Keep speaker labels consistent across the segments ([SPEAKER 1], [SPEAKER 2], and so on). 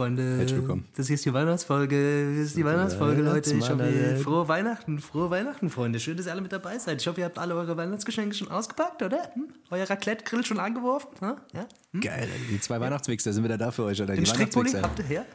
[SPEAKER 1] Freunde.
[SPEAKER 2] Herzlich willkommen.
[SPEAKER 1] Das hier ist die Weihnachtsfolge. Das ist die Weihnachtsfolge, Leute. Ich hoffe, ihr, frohe Weihnachten, frohe Weihnachten, Freunde. Schön, dass ihr alle mit dabei seid. Ich hoffe, ihr habt alle eure Weihnachtsgeschenke schon ausgepackt, oder? Hm? Euer Raclette-Grill schon angeworfen? Hm? Ja? Hm?
[SPEAKER 2] Geil, die zwei Weihnachtswichser sind wieder da für euch, Alter.
[SPEAKER 1] Den
[SPEAKER 2] Die
[SPEAKER 1] Strickpulli habt ihr her?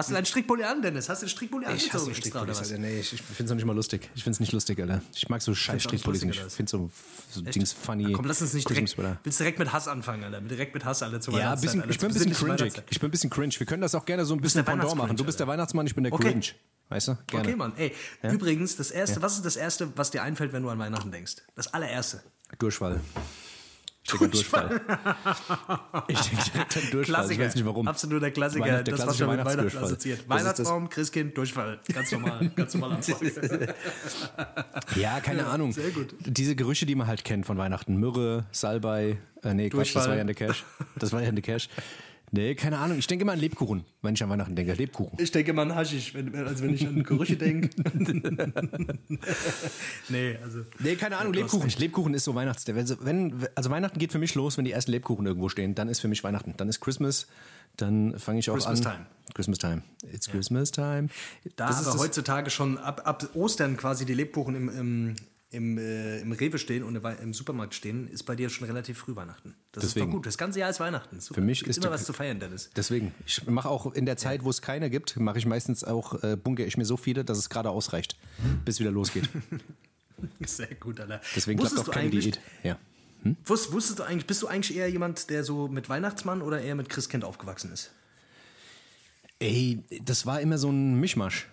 [SPEAKER 1] Hast du deinen Strickpulli an, Dennis? Hast du den Strickpulli
[SPEAKER 2] Ich hasse
[SPEAKER 1] angezogen? extra, oder
[SPEAKER 2] Strickpullis? Alter. Nee, ich, ich find's noch nicht mal lustig. Ich find's nicht lustig, Alter. Ich mag so scheiß Strickpullis nicht. Ich
[SPEAKER 1] was?
[SPEAKER 2] find so, so Dings funny.
[SPEAKER 1] Komm, lass uns nicht direkt. Willst direkt mit Hass anfangen, Alter? Direkt mit Hass, alle zu
[SPEAKER 2] Ja, bisschen,
[SPEAKER 1] Alter.
[SPEAKER 2] ich bin ein bisschen cringy. Ich bin ein bisschen cringe. Wir können das auch gerne so ein bisschen Pendant machen. Du bist der Weihnachtsmann, ich bin der
[SPEAKER 1] Okay.
[SPEAKER 2] Cringe. Weißt du? Gerne.
[SPEAKER 1] Okay, Mann. Ey, übrigens, das erste, was ist das erste, was dir einfällt, wenn du an Weihnachten denkst? Das allererste.
[SPEAKER 2] Durchfall. An Durchfall. Ich denke direkt an Durchfall.
[SPEAKER 1] Klassiker.
[SPEAKER 2] Ich weiß nicht warum.
[SPEAKER 1] Absoluter Klassiker.
[SPEAKER 2] Weihnacht- der
[SPEAKER 1] das,
[SPEAKER 2] klassische
[SPEAKER 1] schon mit Weihnachten assoziiert. Weihnachtsbaum, Christkind, Durchfall. Ganz normal. Ganz normal Anfang.
[SPEAKER 2] Ja, keine Ahnung.
[SPEAKER 1] sehr gut.
[SPEAKER 2] Diese Gerüche, die man halt kennt von Weihnachten. Myrrhe, Salbei, äh, nee, Quatsch, das
[SPEAKER 1] Durchfall.
[SPEAKER 2] war ja in der Cash. Das war ja in der Cash. Nee, keine Ahnung. Ich denke immer an Lebkuchen, wenn ich an Weihnachten denke. Lebkuchen.
[SPEAKER 1] Ich denke mal an Haschisch, wenn, also wenn ich an Gerüche denke. nee, also.
[SPEAKER 2] Nee, keine Ahnung, Lebkuchen.
[SPEAKER 1] recht.
[SPEAKER 2] Lebkuchen ist so Weihnachts. Also, wenn, also Weihnachten geht für mich los, wenn die ersten Lebkuchen irgendwo stehen. Dann ist für mich Weihnachten. Dann ist Christmas. Dann fange ich auch
[SPEAKER 1] Christmas
[SPEAKER 2] an.
[SPEAKER 1] time.
[SPEAKER 2] Christmas time. It's Christmas time.
[SPEAKER 1] Da
[SPEAKER 2] das ist
[SPEAKER 1] aber heutzutage schon ab, ab Ostern quasi die Lebkuchen im, im, im, äh, im Rewe stehen und im Supermarkt stehen, ist bei dir schon relativ früh Weihnachten. Das ist
[SPEAKER 2] Deswegen.
[SPEAKER 1] doch gut. Das ganze Jahr ist Weihnachten. Super.
[SPEAKER 2] Für mich
[SPEAKER 1] Gibt
[SPEAKER 2] ist
[SPEAKER 1] immer was zu feiern, Dennis.
[SPEAKER 2] Deswegen, ich mache auch in der Zeit, wo es keine gibt, mache ich meistens auch, äh, bunkere ich mir so viele, dass es gerade ausreicht, bis wieder losgeht.
[SPEAKER 1] Sehr gut, Alter.
[SPEAKER 2] Deswegen klappt auch keine Diät. Ja.
[SPEAKER 1] Wusst, wusstest du eigentlich, bist du eigentlich eher jemand, der so mit Weihnachtsmann oder eher mit Christkind aufgewachsen ist?
[SPEAKER 2] Ey, das war immer so ein Mischmasch.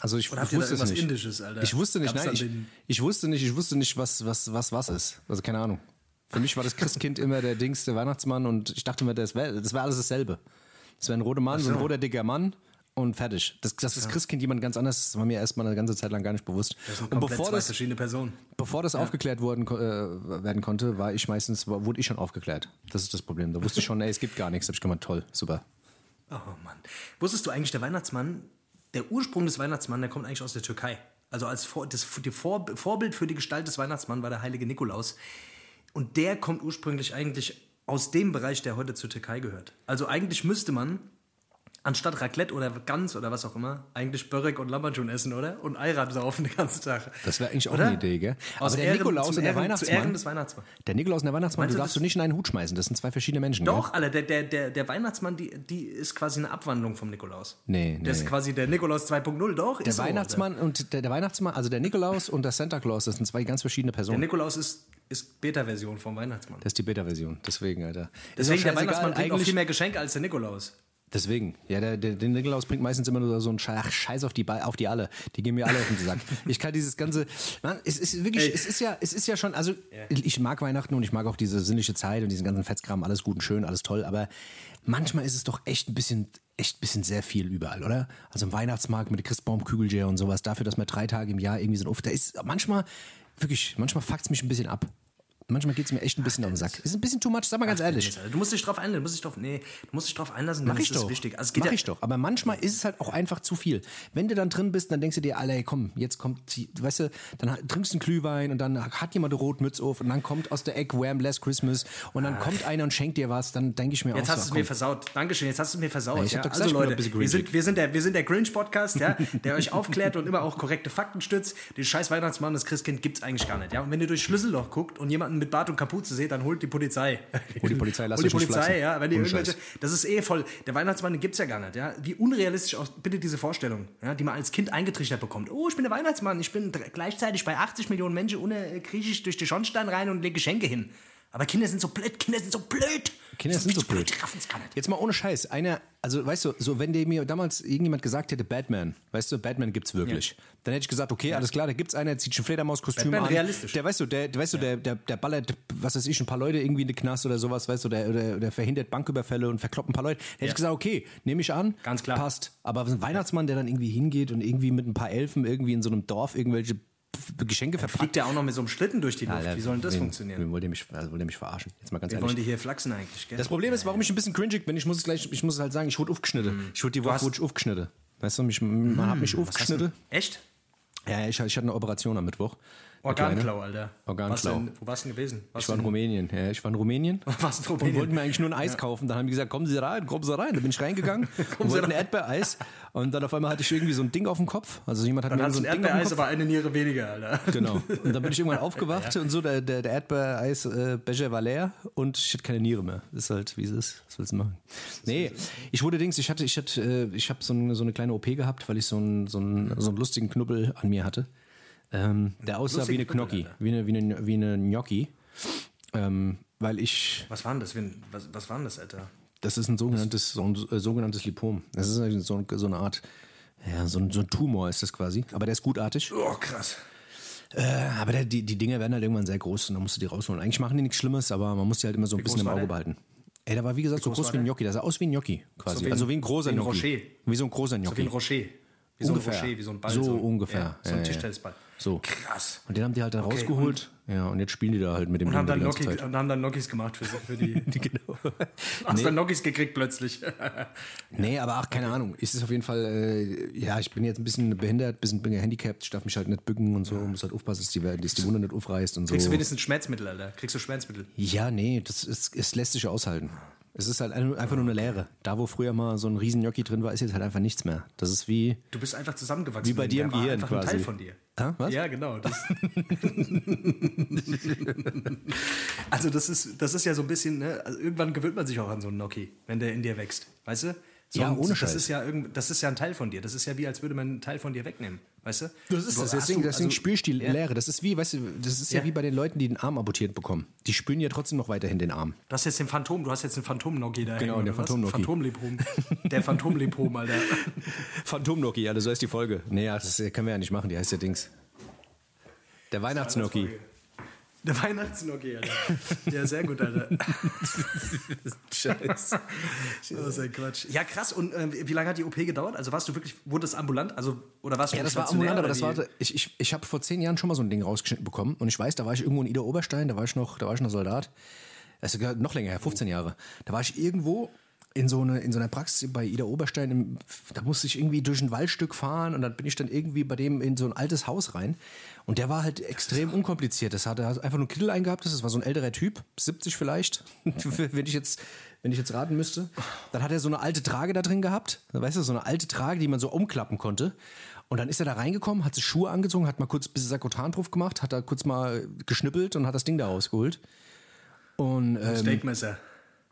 [SPEAKER 2] Also ich,
[SPEAKER 1] Oder habt
[SPEAKER 2] ich wusste es nicht.
[SPEAKER 1] Indisches, Alter?
[SPEAKER 2] Ich wusste nicht,
[SPEAKER 1] Gab's
[SPEAKER 2] nein, ich, ich wusste nicht, ich wusste nicht, was was was was ist. Also keine Ahnung. Für mich war das Christkind immer der Dings, der Weihnachtsmann und ich dachte mir, das wäre das wär alles dasselbe. Das wäre ein roter Mann, so. ein
[SPEAKER 1] so.
[SPEAKER 2] roter dicker Mann und fertig. Das, dass das Christkind jemand ganz anderes ist, war mir erstmal eine ganze Zeit lang gar nicht bewusst.
[SPEAKER 1] Das sind
[SPEAKER 2] Und bevor
[SPEAKER 1] zwei
[SPEAKER 2] das,
[SPEAKER 1] verschiedene Personen.
[SPEAKER 2] bevor das aufgeklärt worden, äh, werden konnte, war ich meistens, war- wurde ich schon aufgeklärt. Das ist das Problem. Da wusste ich schon, ey, es gibt gar nichts. Da hab ich gemeint, toll, super.
[SPEAKER 1] Oh Mann. Wusstest du eigentlich, der Weihnachtsmann, der Ursprung des Weihnachtsmanns, der kommt eigentlich aus der Türkei. Also als Vor, das die Vor, Vorbild für die Gestalt des Weihnachtsmanns war der heilige Nikolaus. Und der kommt ursprünglich eigentlich aus dem Bereich, der heute zur Türkei gehört. Also eigentlich müsste man anstatt Raclette oder Gans oder was auch immer, eigentlich Börek und Lammertschun essen, oder? Und Ayran saufen den ganzen Tag.
[SPEAKER 2] Das wäre eigentlich auch
[SPEAKER 1] Oder?
[SPEAKER 2] eine Idee, gell?
[SPEAKER 1] Aus
[SPEAKER 2] Aber der
[SPEAKER 1] Ehren-
[SPEAKER 2] Nikolaus und der
[SPEAKER 1] Ehren-
[SPEAKER 2] Weihnachtsmann.
[SPEAKER 1] Zu Ehren des Weihnachtsmanns.
[SPEAKER 2] Der Nikolaus und der Weihnachtsmann,
[SPEAKER 1] Meinst
[SPEAKER 2] du darfst
[SPEAKER 1] das-
[SPEAKER 2] du nicht in einen Hut schmeißen. Das sind zwei verschiedene Menschen.
[SPEAKER 1] Doch, Alter, der, der, der, der Weihnachtsmann, die, die ist quasi eine Abwandlung vom Nikolaus.
[SPEAKER 2] Nee,
[SPEAKER 1] Der ist
[SPEAKER 2] nee.
[SPEAKER 1] quasi der Nikolaus 2.0, doch.
[SPEAKER 2] Der
[SPEAKER 1] ist so,
[SPEAKER 2] Weihnachtsmann und der, der Weihnachtsmann, also der Nikolaus und der Santa Claus, das sind zwei ganz verschiedene
[SPEAKER 1] Der
[SPEAKER 2] Personen.
[SPEAKER 1] Nikolaus ist, ist Beta-Version vom Weihnachtsmann.
[SPEAKER 2] Das ist die Beta-Version. Deswegen, Alter.
[SPEAKER 1] Deswegen
[SPEAKER 2] ist
[SPEAKER 1] der Weihnachtsmann bringt auch viel mehr Geschenke als der Nikolaus.
[SPEAKER 2] Deswegen. Ja, der, der, der Nikolaus bringt meistens immer nur so einen Scheiß, auf die, Ba- auf die alle. Die gehen mir alle auf den Sack. Ich kann dieses ganze, man, es ist wirklich,
[SPEAKER 1] Ey.
[SPEAKER 2] es ist ja, es ist ja schon, also ich mag Weihnachten und ich mag auch diese sinnliche Zeit und diesen ganzen Fetzkram, alles gut und schön, alles toll, aber manchmal ist es doch echt ein bisschen, echt ein bisschen sehr viel überall, oder? Also im Weihnachtsmarkt mit der Christbaum, Kügelger und sowas, dafür, dass wir drei Tage im Jahr irgendwie sind, uff, da ist manchmal, wirklich, manchmal fuckt's mich ein bisschen ab. Manchmal geht's mir echt ein bisschen auf den Sack. Ist ein bisschen too much, sag mal ganz ehrlich.
[SPEAKER 1] Du musst dich drauf einlassen, du musst dich drauf, nee, du musst dich drauf einlassen,
[SPEAKER 2] Mach ich
[SPEAKER 1] das ist
[SPEAKER 2] doch.
[SPEAKER 1] wichtig. Also es geht
[SPEAKER 2] Mach
[SPEAKER 1] ja,
[SPEAKER 2] ich doch. Aber manchmal ist es halt auch einfach zu viel. Wenn du dann drin bist, dann denkst du dir, ey, komm, jetzt kommt, die, weißt du, dann trinkst du einen Glühwein und dann hat jemand eine Rotmütze auf und dann kommt aus der Ecke Wham! Last Christmas und dann kommt einer und schenkt dir was, dann denke ich mir
[SPEAKER 1] Jetzt
[SPEAKER 2] auch
[SPEAKER 1] hast du
[SPEAKER 2] so,
[SPEAKER 1] es mir versaut. Dankeschön, jetzt hast du es mir versaut.
[SPEAKER 2] Ja, ich
[SPEAKER 1] ja. also
[SPEAKER 2] gesagt, bin
[SPEAKER 1] Leute, wir sind, wir sind der, wir sind der Grinch-Podcast, ja, der euch aufklärt und immer auch korrekte Fakten stützt. Den scheiß Weihnachtsmann, das Christkind gibt's eigentlich gar nicht. Ja? Und wenn ihr durch Schlüsselloch guckt und jemanden mit Bart und Kapuze seht, dann holt die Polizei.
[SPEAKER 2] Hol die Polizei, lasst
[SPEAKER 1] Hol die Polizei, ja. Wenn ihr
[SPEAKER 2] Ohne
[SPEAKER 1] irgendwelche, das ist eh voll. Der Weihnachtsmann, den gibt's ja gar nicht. Ja? Wie unrealistisch auch bitte diese Vorstellung, ja, die man als Kind eingetrichtert bekommt. Oh, ich bin der Weihnachtsmann, ich bin gleichzeitig bei 80 Millionen Menschen ohne kriege ich durch die Schornstein rein und lege Geschenke hin. Aber Kinder sind so blöd, Kinder sind so blöd.
[SPEAKER 2] Kinder
[SPEAKER 1] Die
[SPEAKER 2] sind so blöd.
[SPEAKER 1] Die raffen's gar nicht.
[SPEAKER 2] Jetzt mal ohne Scheiß. Einer, also weißt du, so wenn dir mir damals irgendjemand gesagt hätte, Batman, weißt du, Batman gibt's wirklich, dann hätte ich gesagt, okay, alles klar, da gibt's einer, der zieht ein Fledermauskostüm
[SPEAKER 1] Batman
[SPEAKER 2] an.
[SPEAKER 1] realistisch.
[SPEAKER 2] Der, weißt du, der, weißt du, der, der, der ballert, was weiß ich, ein paar Leute irgendwie in den Knast oder sowas, weißt du, der, der, der verhindert Banküberfälle und verkloppt ein paar Leute. Da hätte ich gesagt, okay, nehme ich an.
[SPEAKER 1] Ganz klar.
[SPEAKER 2] Passt. Aber ein Weihnachtsmann, der dann irgendwie hingeht und irgendwie mit ein paar Elfen irgendwie in so einem Dorf irgendwelche Geschenke verpackt.
[SPEAKER 1] Fliegt der auch noch mit so einem Schlitten durch die Luft?
[SPEAKER 2] Alter,
[SPEAKER 1] Wie soll denn das
[SPEAKER 2] wen-
[SPEAKER 1] funktionieren?
[SPEAKER 2] Wen wollt ihr mich, also wollt ihr mich verarschen? Jetzt mal ganz
[SPEAKER 1] Wir
[SPEAKER 2] ehrlich.
[SPEAKER 1] wollen die hier flachsen eigentlich, gell?
[SPEAKER 2] Das Problem ist, warum ich ein bisschen cringig bin, ich muss es gleich, ich muss es halt sagen, ich wurde aufgeschnitten. Ich wurde die Woche wurde aufgeschnitten. Weißt du, mich, man hat mich aufgeschnitten.
[SPEAKER 1] Echt?
[SPEAKER 2] Ja, ich, ich hatte eine Operation am Mittwoch.
[SPEAKER 1] Organklau, Alter.
[SPEAKER 2] Organklau.
[SPEAKER 1] Was denn, wo warst du denn gewesen?
[SPEAKER 2] Ich war in Rumänien. Ja, ich war in Rumänien.
[SPEAKER 1] Warst in
[SPEAKER 2] Und
[SPEAKER 1] Rumänien?
[SPEAKER 2] wollten mir eigentlich nur ein Eis kaufen. Dann haben die gesagt, kommen Sie rein, kommen Sie rein. Da bin ich reingegangen und wollte ein Erdbeereis. Und dann auf einmal hatte ich irgendwie so ein Ding auf dem Kopf. Also jemand hat
[SPEAKER 1] Dann
[SPEAKER 2] mir so ein
[SPEAKER 1] ein
[SPEAKER 2] Ding auf dem
[SPEAKER 1] Erdbeereis,
[SPEAKER 2] Kopf.
[SPEAKER 1] aber eine Niere weniger, Alter.
[SPEAKER 2] Genau. Und dann bin ich irgendwann aufgewacht und so, der, der, der Erdbeereis-Becher war leer und ich hatte keine Niere mehr. Ist halt, wie es ist. Was willst du machen? Nee, ich wurde Dings, ich hatte, ich hatte, äh, ich habe so, eine- so eine kleine OP gehabt, weil ich so einen, so einen, so einen lustigen Knubbel an mir hatte. Ähm, der aussah wie eine Gnocchi,
[SPEAKER 1] Alter.
[SPEAKER 2] wie eine, wie eine, wie eine Gnocchi. Ähm, weil ich,
[SPEAKER 1] Was war denn das? Was, was war denn das, Alter?
[SPEAKER 2] das ist ein sogenanntes, so ein äh, sogenanntes Lipom. Das ist so, so eine Art, ja, so ein, so ein Tumor ist das quasi. Aber der ist gutartig.
[SPEAKER 1] Oh, krass.
[SPEAKER 2] Äh, aber der, die, die Dinger werden halt irgendwann sehr groß und dann musst du die rausholen. Eigentlich machen die nichts Schlimmes, aber man muss die halt immer so ein bisschen
[SPEAKER 1] groß
[SPEAKER 2] im Auge
[SPEAKER 1] der?
[SPEAKER 2] behalten. Ey, der war wie gesagt so
[SPEAKER 1] groß
[SPEAKER 2] groß wie ein? Gnocchi. Der sah aus wie ein Gnocchi quasi.
[SPEAKER 1] wie ein-
[SPEAKER 2] also wie ein großer
[SPEAKER 1] wie ein
[SPEAKER 2] Gnocchi.
[SPEAKER 1] Rocher.
[SPEAKER 2] Wie so ein großer
[SPEAKER 1] So wie
[SPEAKER 2] Gnocchi.
[SPEAKER 1] ein Rocher. Wie so
[SPEAKER 2] Ungefähr.
[SPEAKER 1] ein Rocher, wie so ein Ball.
[SPEAKER 2] So
[SPEAKER 1] ein-
[SPEAKER 2] ungefähr.
[SPEAKER 1] Ja, so
[SPEAKER 2] Ja,
[SPEAKER 1] ein
[SPEAKER 2] ja.
[SPEAKER 1] Tischtennisball.
[SPEAKER 2] So.
[SPEAKER 1] Krass.
[SPEAKER 2] Und den haben die halt dann
[SPEAKER 1] Okay,
[SPEAKER 2] rausgeholt. ja, und jetzt spielen die da halt mit dem
[SPEAKER 1] Und haben dann, und haben dann Gnocchis gemacht für, für die.
[SPEAKER 2] genau.
[SPEAKER 1] Hast dann Gnocchis gekriegt plötzlich.
[SPEAKER 2] Nee, aber ach, keine Ahnung. Ist es auf jeden Fall, äh, ja, ich bin jetzt ein bisschen behindert, ein bisschen bin gehandicapt, ich darf mich halt nicht bücken und so, muss halt aufpassen, dass die, dass die Wunde nicht aufreißt und so.
[SPEAKER 1] Kriegst du wenigstens Schmerzmittel, Alter? Kriegst du Schmerzmittel?
[SPEAKER 2] Ja, nee, das ist, es lässt sich aushalten. Es ist halt ein- einfach nur eine Leere. Da, wo früher mal so ein riesen Gnocchi drin war, ist jetzt halt einfach nichts mehr. Das ist wie,
[SPEAKER 1] Du bist einfach zusammengewachsen.
[SPEAKER 2] Wie bei dir im Gehirn
[SPEAKER 1] einfach ein
[SPEAKER 2] quasi.
[SPEAKER 1] Teil von dir.
[SPEAKER 2] Hä, was?
[SPEAKER 1] Ja, genau. Das also das ist, das ist ja so ein bisschen, ne? also irgendwann gewöhnt man sich auch an so einen Gnocchi, wenn der in dir wächst. Weißt du? So
[SPEAKER 2] Ja,
[SPEAKER 1] ein-
[SPEAKER 2] ohne
[SPEAKER 1] das
[SPEAKER 2] Scheiß.
[SPEAKER 1] ist ja irgend, das ist ja ein Teil von dir. Das ist ja wie, als würde man einen Teil von dir wegnehmen. Weißt du?
[SPEAKER 2] Das ist das. Deswegen,
[SPEAKER 1] du-
[SPEAKER 2] deswegen
[SPEAKER 1] also-
[SPEAKER 2] die
[SPEAKER 1] Ja.
[SPEAKER 2] Leere. Das ist wie, weißt du, das ist ja.
[SPEAKER 1] Ja.
[SPEAKER 2] wie bei den Leuten, die den Arm amputiert bekommen. Die spüren ja trotzdem noch weiterhin den Arm.
[SPEAKER 1] Du hast jetzt den Phantom, du hast jetzt den Phantom-Gnocchi da.
[SPEAKER 2] Genau,
[SPEAKER 1] hängen,
[SPEAKER 2] der? Phantom-Gnocchi.
[SPEAKER 1] Phantom-Lepom. Der Phantom-Lepom, Alter.
[SPEAKER 2] Phantom-Gnocchi, ja, so heißt die Folge. Nee, ja, das können wir ja nicht machen, die heißt ja Dings. Der Weihnachtsgnocchi.
[SPEAKER 1] Der Weihnachts-Gnocchi, Alter. Ja, sehr gut, Alter.
[SPEAKER 2] Scheiße.
[SPEAKER 1] Das ist ein Quatsch. Ja, krass. Und äh, wie lange hat die OP gedauert? Also warst du wirklich, wurde es ambulant? Also, oder warst du
[SPEAKER 2] Ja, das war ambulant, aber das war, ich, ich, ich habe vor zehn Jahren schon mal so ein Ding rausgeschnitten bekommen und ich weiß, da war ich irgendwo in Ida Oberstein, da war ich noch, da war ich noch Soldat. Das ist sogar noch länger her, 15 Jahre. Da war ich irgendwo in so, eine, in so einer Praxis bei Ida Oberstein, im, da musste ich irgendwie durch ein Waldstück fahren und dann bin ich dann irgendwie bei dem in so ein altes Haus rein und der war halt extrem unkompliziert. Das hat er hat einfach nur Kittel eingehabt, das war so ein älterer Typ, 70 vielleicht, wenn ich jetzt wenn ich jetzt raten müsste. Dann hat er so eine alte Trage da drin gehabt, weißt du, so eine alte Trage, die man so umklappen konnte. Und dann ist er da reingekommen, hat sich Schuhe angezogen, hat mal kurz ein bisschen Sakotan drauf gemacht, hat da kurz mal geschnippelt und hat das Ding da rausgeholt. Und ähm,
[SPEAKER 1] Steakmesser.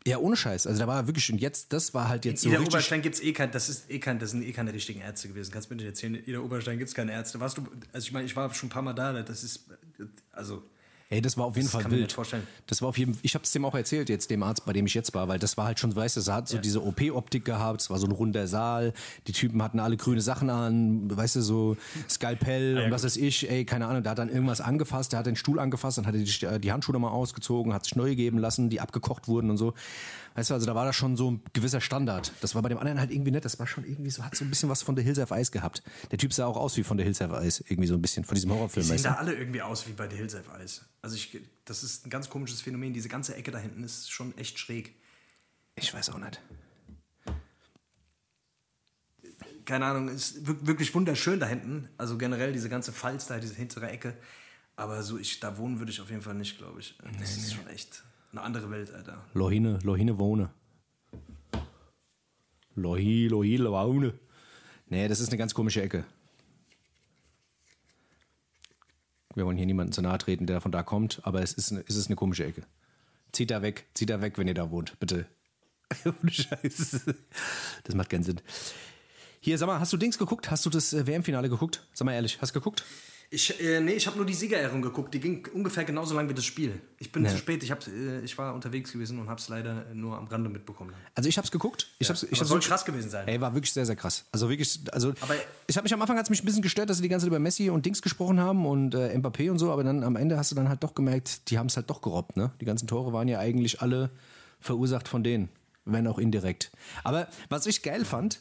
[SPEAKER 2] Ja, ohne Scheiß. Also da war wirklich, und jetzt, das war halt jetzt so
[SPEAKER 1] Ida. Oberstein gibt's eh kein, das ist eh kein, das sind eh keine richtigen Ärzte gewesen. Kannst du mir nicht erzählen? In Ida Oberstein gibt's keine Ärzte. Warst du, also ich meine, ich war schon ein paar Mal da, das ist, also,
[SPEAKER 2] Ey, das war auf jeden
[SPEAKER 1] Das
[SPEAKER 2] Fall
[SPEAKER 1] kann mir
[SPEAKER 2] wild.
[SPEAKER 1] nicht vorstellen.
[SPEAKER 2] Das war auf jeden Ich habe es dem auch erzählt, jetzt dem Arzt, bei dem ich jetzt war, weil das war halt schon, weißt du, es hat so diese OP-Optik gehabt, es war so ein runder Saal, die Typen hatten alle grüne Sachen an, weißt du, so Skalpell und was weiß ich, ey, keine Ahnung, da hat dann irgendwas angefasst, der hat den Stuhl angefasst, dann hat er die, die Handschuhe nochmal ausgezogen, hat sich neu geben lassen, die abgekocht wurden und so. Weißt du, also da war da schon so ein gewisser Standard. Das war bei dem anderen halt irgendwie nett, das war schon irgendwie so, hat so ein bisschen was von The Hills of Ice gehabt. Der Typ sah auch aus wie von The Hills of Ice, irgendwie so ein bisschen, von diesem
[SPEAKER 1] die
[SPEAKER 2] Horrorfilm,
[SPEAKER 1] sehen
[SPEAKER 2] weißt du.
[SPEAKER 1] da alle irgendwie aus wie bei The Hills Have Eyes. Also ich, das ist ein ganz komisches Phänomen. Diese ganze Ecke da hinten ist schon echt schräg.
[SPEAKER 2] Ich weiß auch nicht.
[SPEAKER 1] keine Ahnung, ist wir- wirklich wunderschön da hinten. Also generell diese ganze Pfalz da, diese hintere Ecke. Aber so, ich, da wohnen würde ich auf jeden Fall nicht, glaube ich. Das ist schon echt eine andere Welt, Alter.
[SPEAKER 2] Lohine, Lohine wohne. Lohi, Lohi, Lohaune. Nee, das ist eine ganz komische Ecke. Wir wollen hier niemanden zu nahe treten, der von da kommt, aber es ist eine, es ist eine komische Ecke. Zieht da weg, zieht da weg, wenn ihr da wohnt, bitte. Ohne Scheiß. Das macht keinen Sinn. Hier, sag mal, hast du Dings geguckt? Hast du das äh, WM-Finale geguckt? Sag mal ehrlich, hast du geguckt?
[SPEAKER 1] Ich, äh, nee, ich habe nur die Siegerehrung geguckt. Die ging ungefähr genauso lang wie das Spiel. Ich bin
[SPEAKER 2] Ja.
[SPEAKER 1] zu spät. Ich, hab, äh, ich war unterwegs gewesen und habe es leider nur am Rande mitbekommen.
[SPEAKER 2] Also ich hab's geguckt. Ich hab's, ich hab's
[SPEAKER 1] soll
[SPEAKER 2] wirklich-
[SPEAKER 1] krass gewesen sein.
[SPEAKER 2] Ey, war wirklich sehr, sehr krass. Also wirklich, also
[SPEAKER 1] Aber-
[SPEAKER 2] ich habe mich am Anfang hat's mich ein bisschen gestört, dass sie die ganze Zeit über Messi und Dings gesprochen haben und äh, Mbappé und so, aber dann am Ende hast du dann halt doch gemerkt, die haben es halt doch gerobbt, ne? Die ganzen Tore waren ja eigentlich alle verursacht von denen, wenn auch indirekt. Aber was ich geil fand,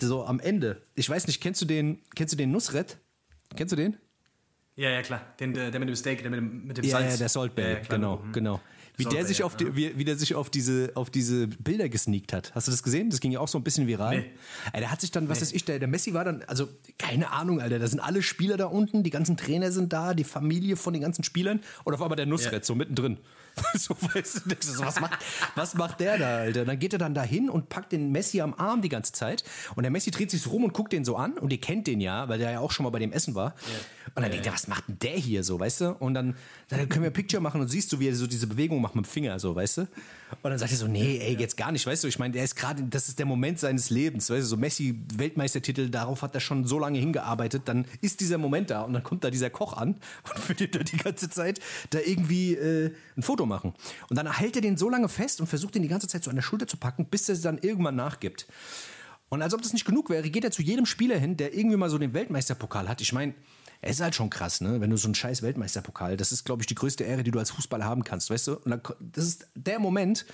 [SPEAKER 2] so am Ende, ich weiß nicht, kennst du den, kennst du den Nusret? Kennst du den?
[SPEAKER 1] Ja, ja, klar. Den, der, der mit dem Steak, der mit dem, mit dem
[SPEAKER 2] Ja,
[SPEAKER 1] Salz.
[SPEAKER 2] ja, der Saltberg,
[SPEAKER 1] Ja, ja, klar.
[SPEAKER 2] genau,
[SPEAKER 1] Mhm.
[SPEAKER 2] genau. Wie der, sich auf die, wie, wie der sich auf diese, auf diese Bilder gesneakt hat. Hast du das gesehen? Das ging ja auch so ein bisschen viral. Nee. Ey, der hat sich dann, was nee. weiß ich, der, der Messi war dann, also keine Ahnung, Alter, da sind alle Spieler da unten, die ganzen Trainer sind da, die Familie von den ganzen Spielern und auf einmal der Nussret ja. so mittendrin. so, weißt du, so, was, macht, was macht der da, Alter? Dann geht er dann dahin und packt den Messi am Arm die ganze Zeit. Und der Messi dreht sich so rum und guckt den so an. Und ihr kennt den ja, weil der ja auch schon mal bei dem Essen war. Ja. Und dann ja, denkt er, was macht denn der hier so, weißt du? Und dann, dann können wir ein Picture machen und siehst du, wie er so diese Bewegung macht mit dem Finger, so, weißt du? Und dann sagt er so, nee, ey, jetzt gar nicht, weißt du? Ich meine, der ist gerade, das ist der Moment seines Lebens, weißt du? So Messi, Weltmeistertitel, darauf hat er schon so lange hingearbeitet. Dann ist dieser Moment da und dann kommt da dieser Koch an und will da die ganze Zeit da irgendwie äh, ein Foto machen. Und dann hält er den so lange fest und versucht ihn die ganze Zeit so an der Schulter zu packen, bis er dann irgendwann nachgibt. Und als ob das nicht genug wäre, geht er zu jedem Spieler hin, der irgendwie mal so den Weltmeisterpokal hat. Ich meine, es ist halt schon krass, ne? Wenn du so einen scheiß Weltmeisterpokal, das ist, glaube ich, die größte Ehre, die du als Fußballer haben kannst, weißt du? Und dann, das ist der Moment.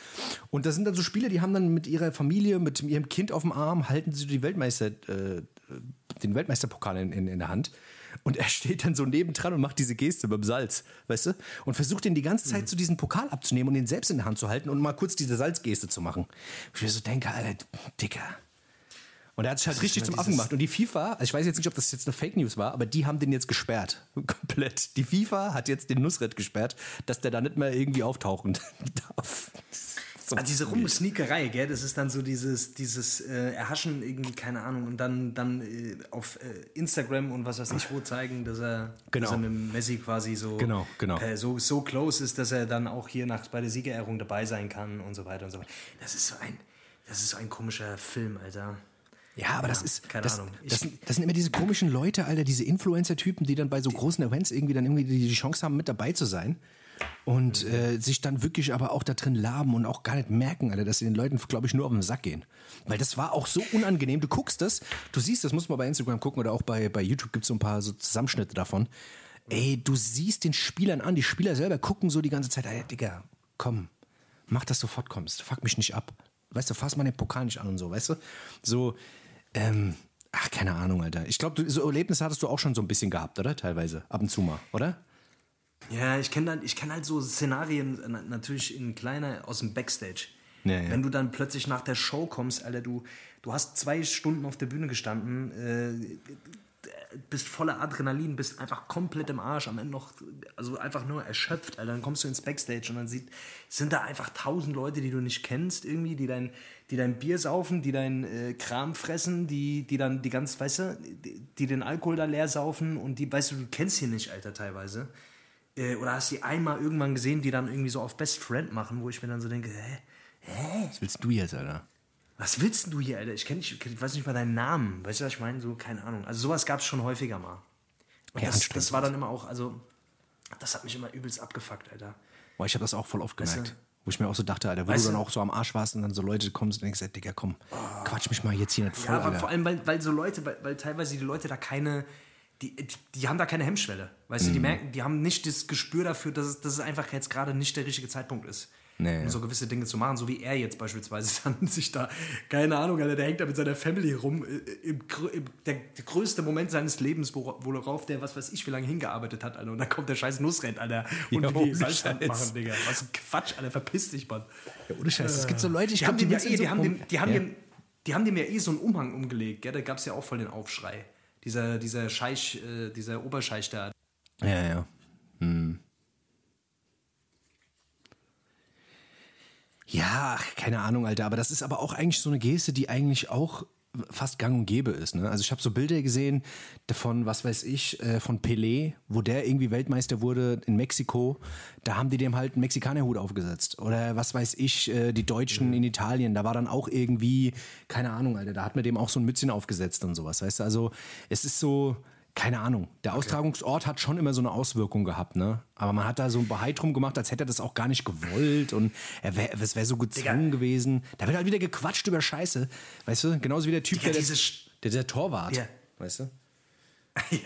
[SPEAKER 2] Und da sind dann so Spieler, die haben dann mit ihrer Familie, mit ihrem Kind auf dem Arm, halten sie die Weltmeister, äh, den Weltmeisterpokal in, in, in der Hand. Und er steht dann so nebendran und macht diese Geste beim Salz, weißt du? Und versucht ihn die ganze Zeit mhm. so diesen Pokal abzunehmen und ihn selbst in der Hand zu halten und mal kurz diese Salzgeste zu machen. Ich mir so denke, Alter, Dicker. Und er hat sich halt richtig zum Affen gemacht. Und die FIFA, also ich weiß jetzt nicht, ob das jetzt eine Fake News war, aber die haben den jetzt gesperrt. Komplett. Die FIFA hat jetzt den Nusret gesperrt, dass der da nicht mehr irgendwie auftauchen darf.
[SPEAKER 1] So also diese Rumsneakerei, gell, das ist dann so dieses, dieses äh, Erhaschen irgendwie, keine Ahnung, und dann, dann äh, auf äh, Instagram und was weiß ich wo zeigen, dass er, genau. dass er mit Messi quasi so,
[SPEAKER 2] genau, genau.
[SPEAKER 1] so, so close ist, dass er dann auch hier nach, bei der Siegerehrung dabei sein kann und so weiter und so weiter. Das ist so ein, das ist so ein komischer Film, Alter.
[SPEAKER 2] Ja, aber ja, das ist, keine das, Ahnung. Das, das, das, sind immer diese komischen Leute, Alter, diese Influencer-Typen, die dann bei so großen Events irgendwie dann irgendwie die Chance haben, mit dabei zu sein. Und mhm. äh, sich dann wirklich aber auch da drin laben und auch gar nicht merken, Alter, dass sie den Leuten, glaube ich, nur auf den Sack gehen. Weil das war auch so unangenehm. Du guckst das, du siehst, das muss man bei Instagram gucken oder auch bei, bei YouTube gibt es so ein paar so Zusammenschnitte davon. Ey, du siehst den Spielern an, die Spieler selber gucken so die ganze Zeit, ey, Digga, komm, mach, dass du fortkommst, fuck mich nicht ab. Weißt du, fass mal den Pokal nicht an und so, weißt du? So, ähm, ach, keine Ahnung, Alter. Ich glaube, so Erlebnisse hattest du auch schon so ein bisschen gehabt, oder? Teilweise. Ab und zu mal, oder?
[SPEAKER 1] Ja, ich kenne ich kenn halt so Szenarien natürlich in kleiner aus dem Backstage. Ja, ja. Wenn du dann plötzlich nach der Show kommst, Alter, du, du hast zwei Stunden auf der Bühne gestanden, äh, bist voller Adrenalin, bist einfach komplett im Arsch, am Ende noch, also einfach nur erschöpft, Alter. Dann kommst du ins Backstage und dann sieht, sind da einfach tausend Leute, die du nicht kennst, irgendwie, die dein, die dein Bier saufen, die dein äh, Kram fressen, die, die dann die ganz, weißt du, die, die, den Alkohol da leer saufen und die, weißt du, du kennst hier nicht, Alter, teilweise. Äh, oder hast die einmal irgendwann gesehen, die dann irgendwie so auf Best Friend machen, wo ich mir dann so denke, hä?
[SPEAKER 2] Hä? Was willst du jetzt, Alter?
[SPEAKER 1] was willst du hier, Alter? Ich, kenn, ich, ich weiß nicht mal deinen Namen. Weißt du, was ich meine? So, keine Ahnung. Also sowas gab es schon häufiger mal. Und ja, das, das war dann immer auch, also, das hat mich immer übelst abgefuckt, Alter.
[SPEAKER 2] Boah, ich habe das auch voll oft gemerkt. Weißt du? Wo ich mir auch so dachte, Alter, wo weißt du dann auch so am Arsch warst und dann so Leute kommst und denkst, Digga, komm, oh. quatsch mich mal jetzt hier nicht voll. Ja,
[SPEAKER 1] aber vor allem, weil, weil so Leute, weil, weil teilweise die Leute da keine, die, die, die, haben da keine Hemmschwelle. Weißt mm. du, die mhm. merken, die haben nicht das Gespür dafür, dass es, dass es einfach jetzt gerade nicht der richtige Zeitpunkt ist nee, um so gewisse Dinge zu machen, so wie er jetzt beispielsweise dann sich da, keine Ahnung, Alter, der hängt da mit seiner Family rum, äh, im, im der, der, größte Moment seines Lebens, worauf der, was weiß ich, wie lange hingearbeitet hat, Alter, und dann kommt der scheiß Nussrent, Alter, und jo, die Salzwand machen, Digga, was ein Quatsch, Alter, verpiss dich, Mann.
[SPEAKER 2] Ja, ohne Scheiß, es gibt so Leute, ich
[SPEAKER 1] die, glaub, die, ja eh, die, haben dem, die, haben ja. dem, die haben dem ja eh so einen Umhang umgelegt, gell? da gab es ja auch voll den Aufschrei. Dieser, dieser Scheich, äh, dieser Oberscheich da.
[SPEAKER 2] Ja, ja. Hm. Ja, keine Ahnung, Alter. Aber das ist aber auch eigentlich so eine Geste, die eigentlich auch fast gang und gäbe ist. Ne? Also ich habe so Bilder gesehen von, was weiß ich, äh, von Pelé, wo der irgendwie Weltmeister wurde in Mexiko. Da haben die dem halt einen Mexikanerhut aufgesetzt. Oder was weiß ich, äh, die Deutschen mhm. in Italien, da war dann auch irgendwie, keine Ahnung, Alter, da hat man dem auch so ein Mützchen aufgesetzt und sowas, weißt du? Also es ist so, keine Ahnung. Der okay. Austragungsort hat schon immer so eine Auswirkung gehabt, ne? Aber man hat da so ein Bahai drum gemacht, als hätte er das auch gar nicht gewollt und er wär, es wäre so gezwungen Digga. gewesen. Da wird halt wieder gequatscht über Scheiße. Weißt du? Genauso wie der Typ, Digga, der, der, der, der Torwart. Ja. Weißt du?
[SPEAKER 1] ja,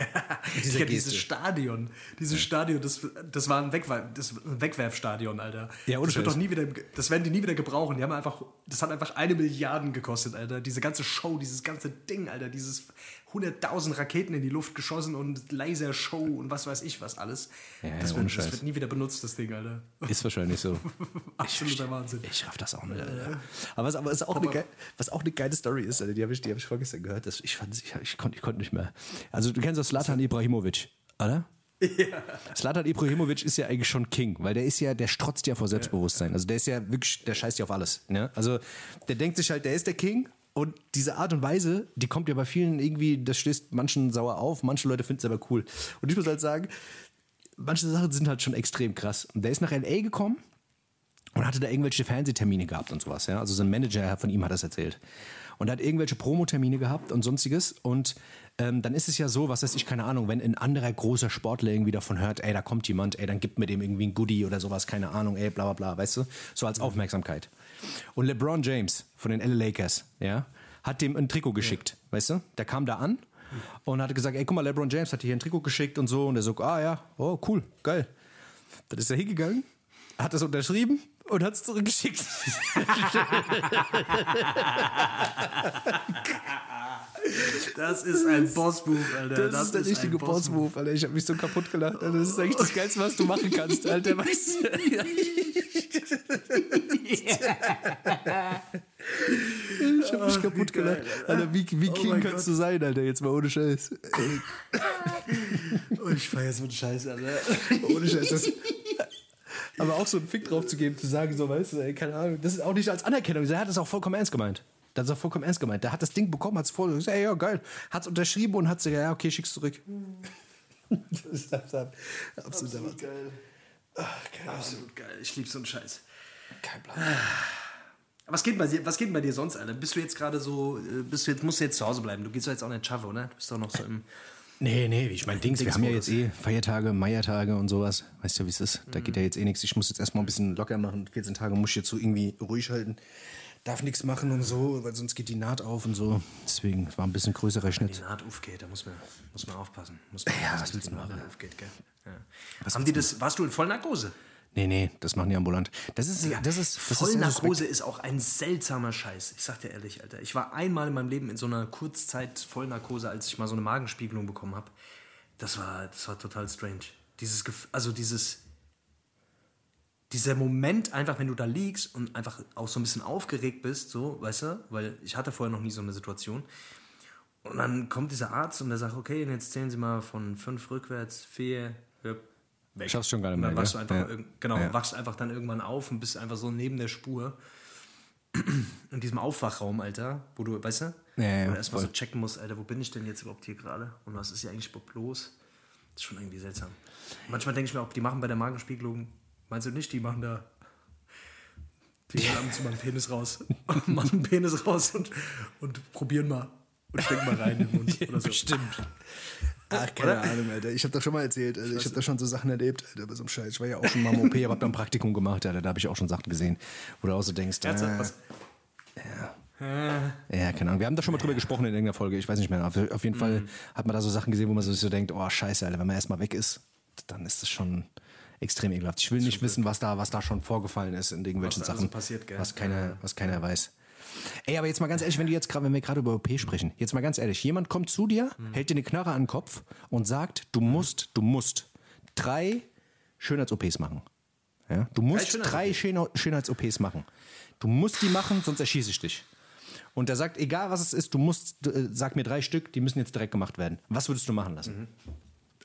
[SPEAKER 1] ja dieses Stadion. Dieses Stadion, das, das war ein, Wegwerf, das ein Wegwerfstadion, Alter. Ja, das wird doch nie wieder, das werden die nie wieder gebrauchen. Die haben einfach, das hat einfach eine Milliarde gekostet, Alter. Diese ganze Show, dieses ganze Ding, Alter. Dieses 100.000 Raketen in die Luft geschossen und Lasershow und was weiß ich was alles. Ja, das, wird, das, wird, nie wieder benutzt, das Ding, Alter.
[SPEAKER 2] Ist wahrscheinlich so.
[SPEAKER 1] Absoluter ich, Wahnsinn.
[SPEAKER 2] Ich raff das auch nicht, Alter. Aber was, aber was, auch, eine, was auch eine geile Story ist, Alter, die habe ich, hab ich vorgestern gehört. Das, ich, fand, ich, ich, konnte, ich konnte nicht mehr. Also du kennst doch Slatan Ibrahimovic, oder? Ja. Slatan Ibrahimovic ist ja eigentlich schon King, weil der ist ja, der strotzt ja vor Selbstbewusstsein. Also der ist ja wirklich, der scheißt ja auf alles. Ne? Also der denkt sich halt, der ist der King und diese Art und Weise, die kommt ja bei vielen irgendwie, das stößt manchen sauer auf, manche Leute finden es aber cool. Und ich muss halt sagen, manche Sachen sind halt schon extrem krass. Und der ist nach L.A. gekommen und hatte da irgendwelche Fernsehtermine gehabt und sowas. Ja? Also sein Manager von ihm hat das erzählt. Und hat irgendwelche Promotermine gehabt und sonstiges. Und ähm, dann ist es ja so, was weiß ich, keine Ahnung, wenn ein anderer großer Sportler irgendwie davon hört, ey, da kommt jemand, ey, dann gibt mir dem irgendwie ein Goodie oder sowas, keine Ahnung, ey, bla bla bla, weißt du? So als Aufmerksamkeit. Und LeBron James von den LA Lakers, ja, hat dem ein Trikot geschickt, ja. weißt du? Der kam da an und hat gesagt, ey, guck mal, LeBron James hat dir hier ein Trikot geschickt und so. Und er so, ah ja, oh cool, geil. Dann ist er hingegangen, hat das unterschrieben und hat es zurückgeschickt.
[SPEAKER 1] Das ist ein Boss-Move, Alter.
[SPEAKER 2] Das, das, ist der richtige Boss-Move, Alter. Ich habe mich so kaputt gelacht. Alter. Das ist eigentlich das Geilste, was du machen kannst, Alter. Weißt du? Ich hab mich oh, kaputt gelacht. Alter, wie, wie oh King kannst Gott. du sein, Alter? Jetzt mal ohne Scheiß.
[SPEAKER 1] oh, ich feier so einen Scheiß, Alter.
[SPEAKER 2] Ohne Scheiß. Das, aber auch so einen Fick drauf zu geben, zu sagen, so, weißt du, ey, keine Ahnung, das ist auch nicht als Anerkennung. Er hat das auch vollkommen ernst gemeint. Das ist auch vollkommen ernst gemeint. Der hat das Ding bekommen, hat es vor, gesagt, ey, ja, geil. Hat es unterschrieben und hat gesagt, ja, okay, schick's zurück.
[SPEAKER 1] das ist absolut, absolut geil. Ach, absolut geil. Ich liebe so einen Scheiß. Kein Plan. Was geht, bei dir, was geht bei dir sonst, Alter? Bist du jetzt gerade so, äh, bist du jetzt, musst du jetzt zu Hause bleiben? Du gehst doch jetzt auch nicht schaffe, oder? Du bist doch noch so im.
[SPEAKER 2] Nee, nee, ich meine Dings, wir haben ja jetzt eh Feiertage, Meiertage und sowas. Weißt du, wie es ist? Da geht ja jetzt eh nichts. Ich muss jetzt erstmal ein bisschen locker machen. 14 Tage muss ich jetzt so irgendwie ruhig halten. Darf nichts machen und so, weil sonst geht die Naht auf und so. Deswegen war ein bisschen größerer Schnitt.
[SPEAKER 1] Wenn die Naht aufgeht, da muss man, muss man aufpassen. Muss man
[SPEAKER 2] ja, was willst du machen?
[SPEAKER 1] Aufgeht, gell? Ja. Was haben die das, warst du in Vollnarkose?
[SPEAKER 2] Nee, nee, das machen die ambulant. Das ist, ja, das ist,
[SPEAKER 1] das Vollnarkose ist, ist, auch ein seltsamer Scheiß. Ich sag dir ehrlich, Alter. Ich war einmal in meinem Leben in so einer Kurzzeit Vollnarkose, als ich mal so eine Magenspiegelung bekommen habe. Das war, das war total strange. Dieses, also dieses, dieser Moment einfach, wenn du da liegst und einfach auch so ein bisschen aufgeregt bist, so, weißt du, weil ich hatte vorher noch nie so eine Situation. Und dann kommt dieser Arzt und der sagt, okay, jetzt zählen Sie mal von fünf rückwärts, vier,
[SPEAKER 2] weg. Schaffst schon gar nicht mehr.
[SPEAKER 1] Und dann wachst du einfach, ja. genau, ja. wachst einfach dann irgendwann auf und bist einfach so neben der Spur. In diesem Aufwachraum, Alter, wo du, weißt du, ja, ja, wo du erstmal so checken musst, Alter, wo bin ich denn jetzt überhaupt hier gerade? Und was ist hier eigentlich überhaupt los? Das ist schon irgendwie seltsam. Manchmal denke ich mir auch, die machen bei der Magenspiegelung, meinst du nicht, die machen da die haben zu meinem Penis raus, machen Penis raus und, und probieren mal und stecken mal rein in den Mund oder so.
[SPEAKER 2] Bestimmt. Ach, keine Oder? Ahnung, Alter. Ich habe doch schon mal erzählt. Also ich habe da schon so Sachen erlebt, Alter, bei so einem Scheiß. Ich war ja auch schon mal im OP, aber hab da ein Praktikum gemacht, Alter. Da habe ich auch schon Sachen gesehen, wo du auch so denkst, äh, ja. Ja, keine Ahnung. Wir haben da schon mal drüber gesprochen in irgendeiner Folge. Ich weiß nicht mehr. Auf, auf jeden mhm. Fall hat man da so Sachen gesehen, wo man sich so denkt, oh scheiße, Alter, wenn man erstmal weg ist, dann ist das schon extrem ekelhaft. Ich will nicht wissen, was da, was da schon vorgefallen ist in irgendwelchen was also Sachen.
[SPEAKER 1] Passiert, gell?
[SPEAKER 2] Was keiner, was keiner weiß. Ey, aber jetzt mal ganz ehrlich, wenn du jetzt gerade, wenn wir gerade über OP sprechen, jetzt mal ganz ehrlich, jemand kommt zu dir, mhm. hält dir eine Knarre an den Kopf und sagt, du musst, du musst drei Schönheits-OPs machen. Ja? Du musst drei, drei Schönheits-OPs machen. Du musst die machen, sonst erschieße ich dich. Und er sagt, egal was es ist, du musst, äh, sag mir drei Stück, die müssen jetzt direkt gemacht werden. Was würdest du machen lassen? Mhm.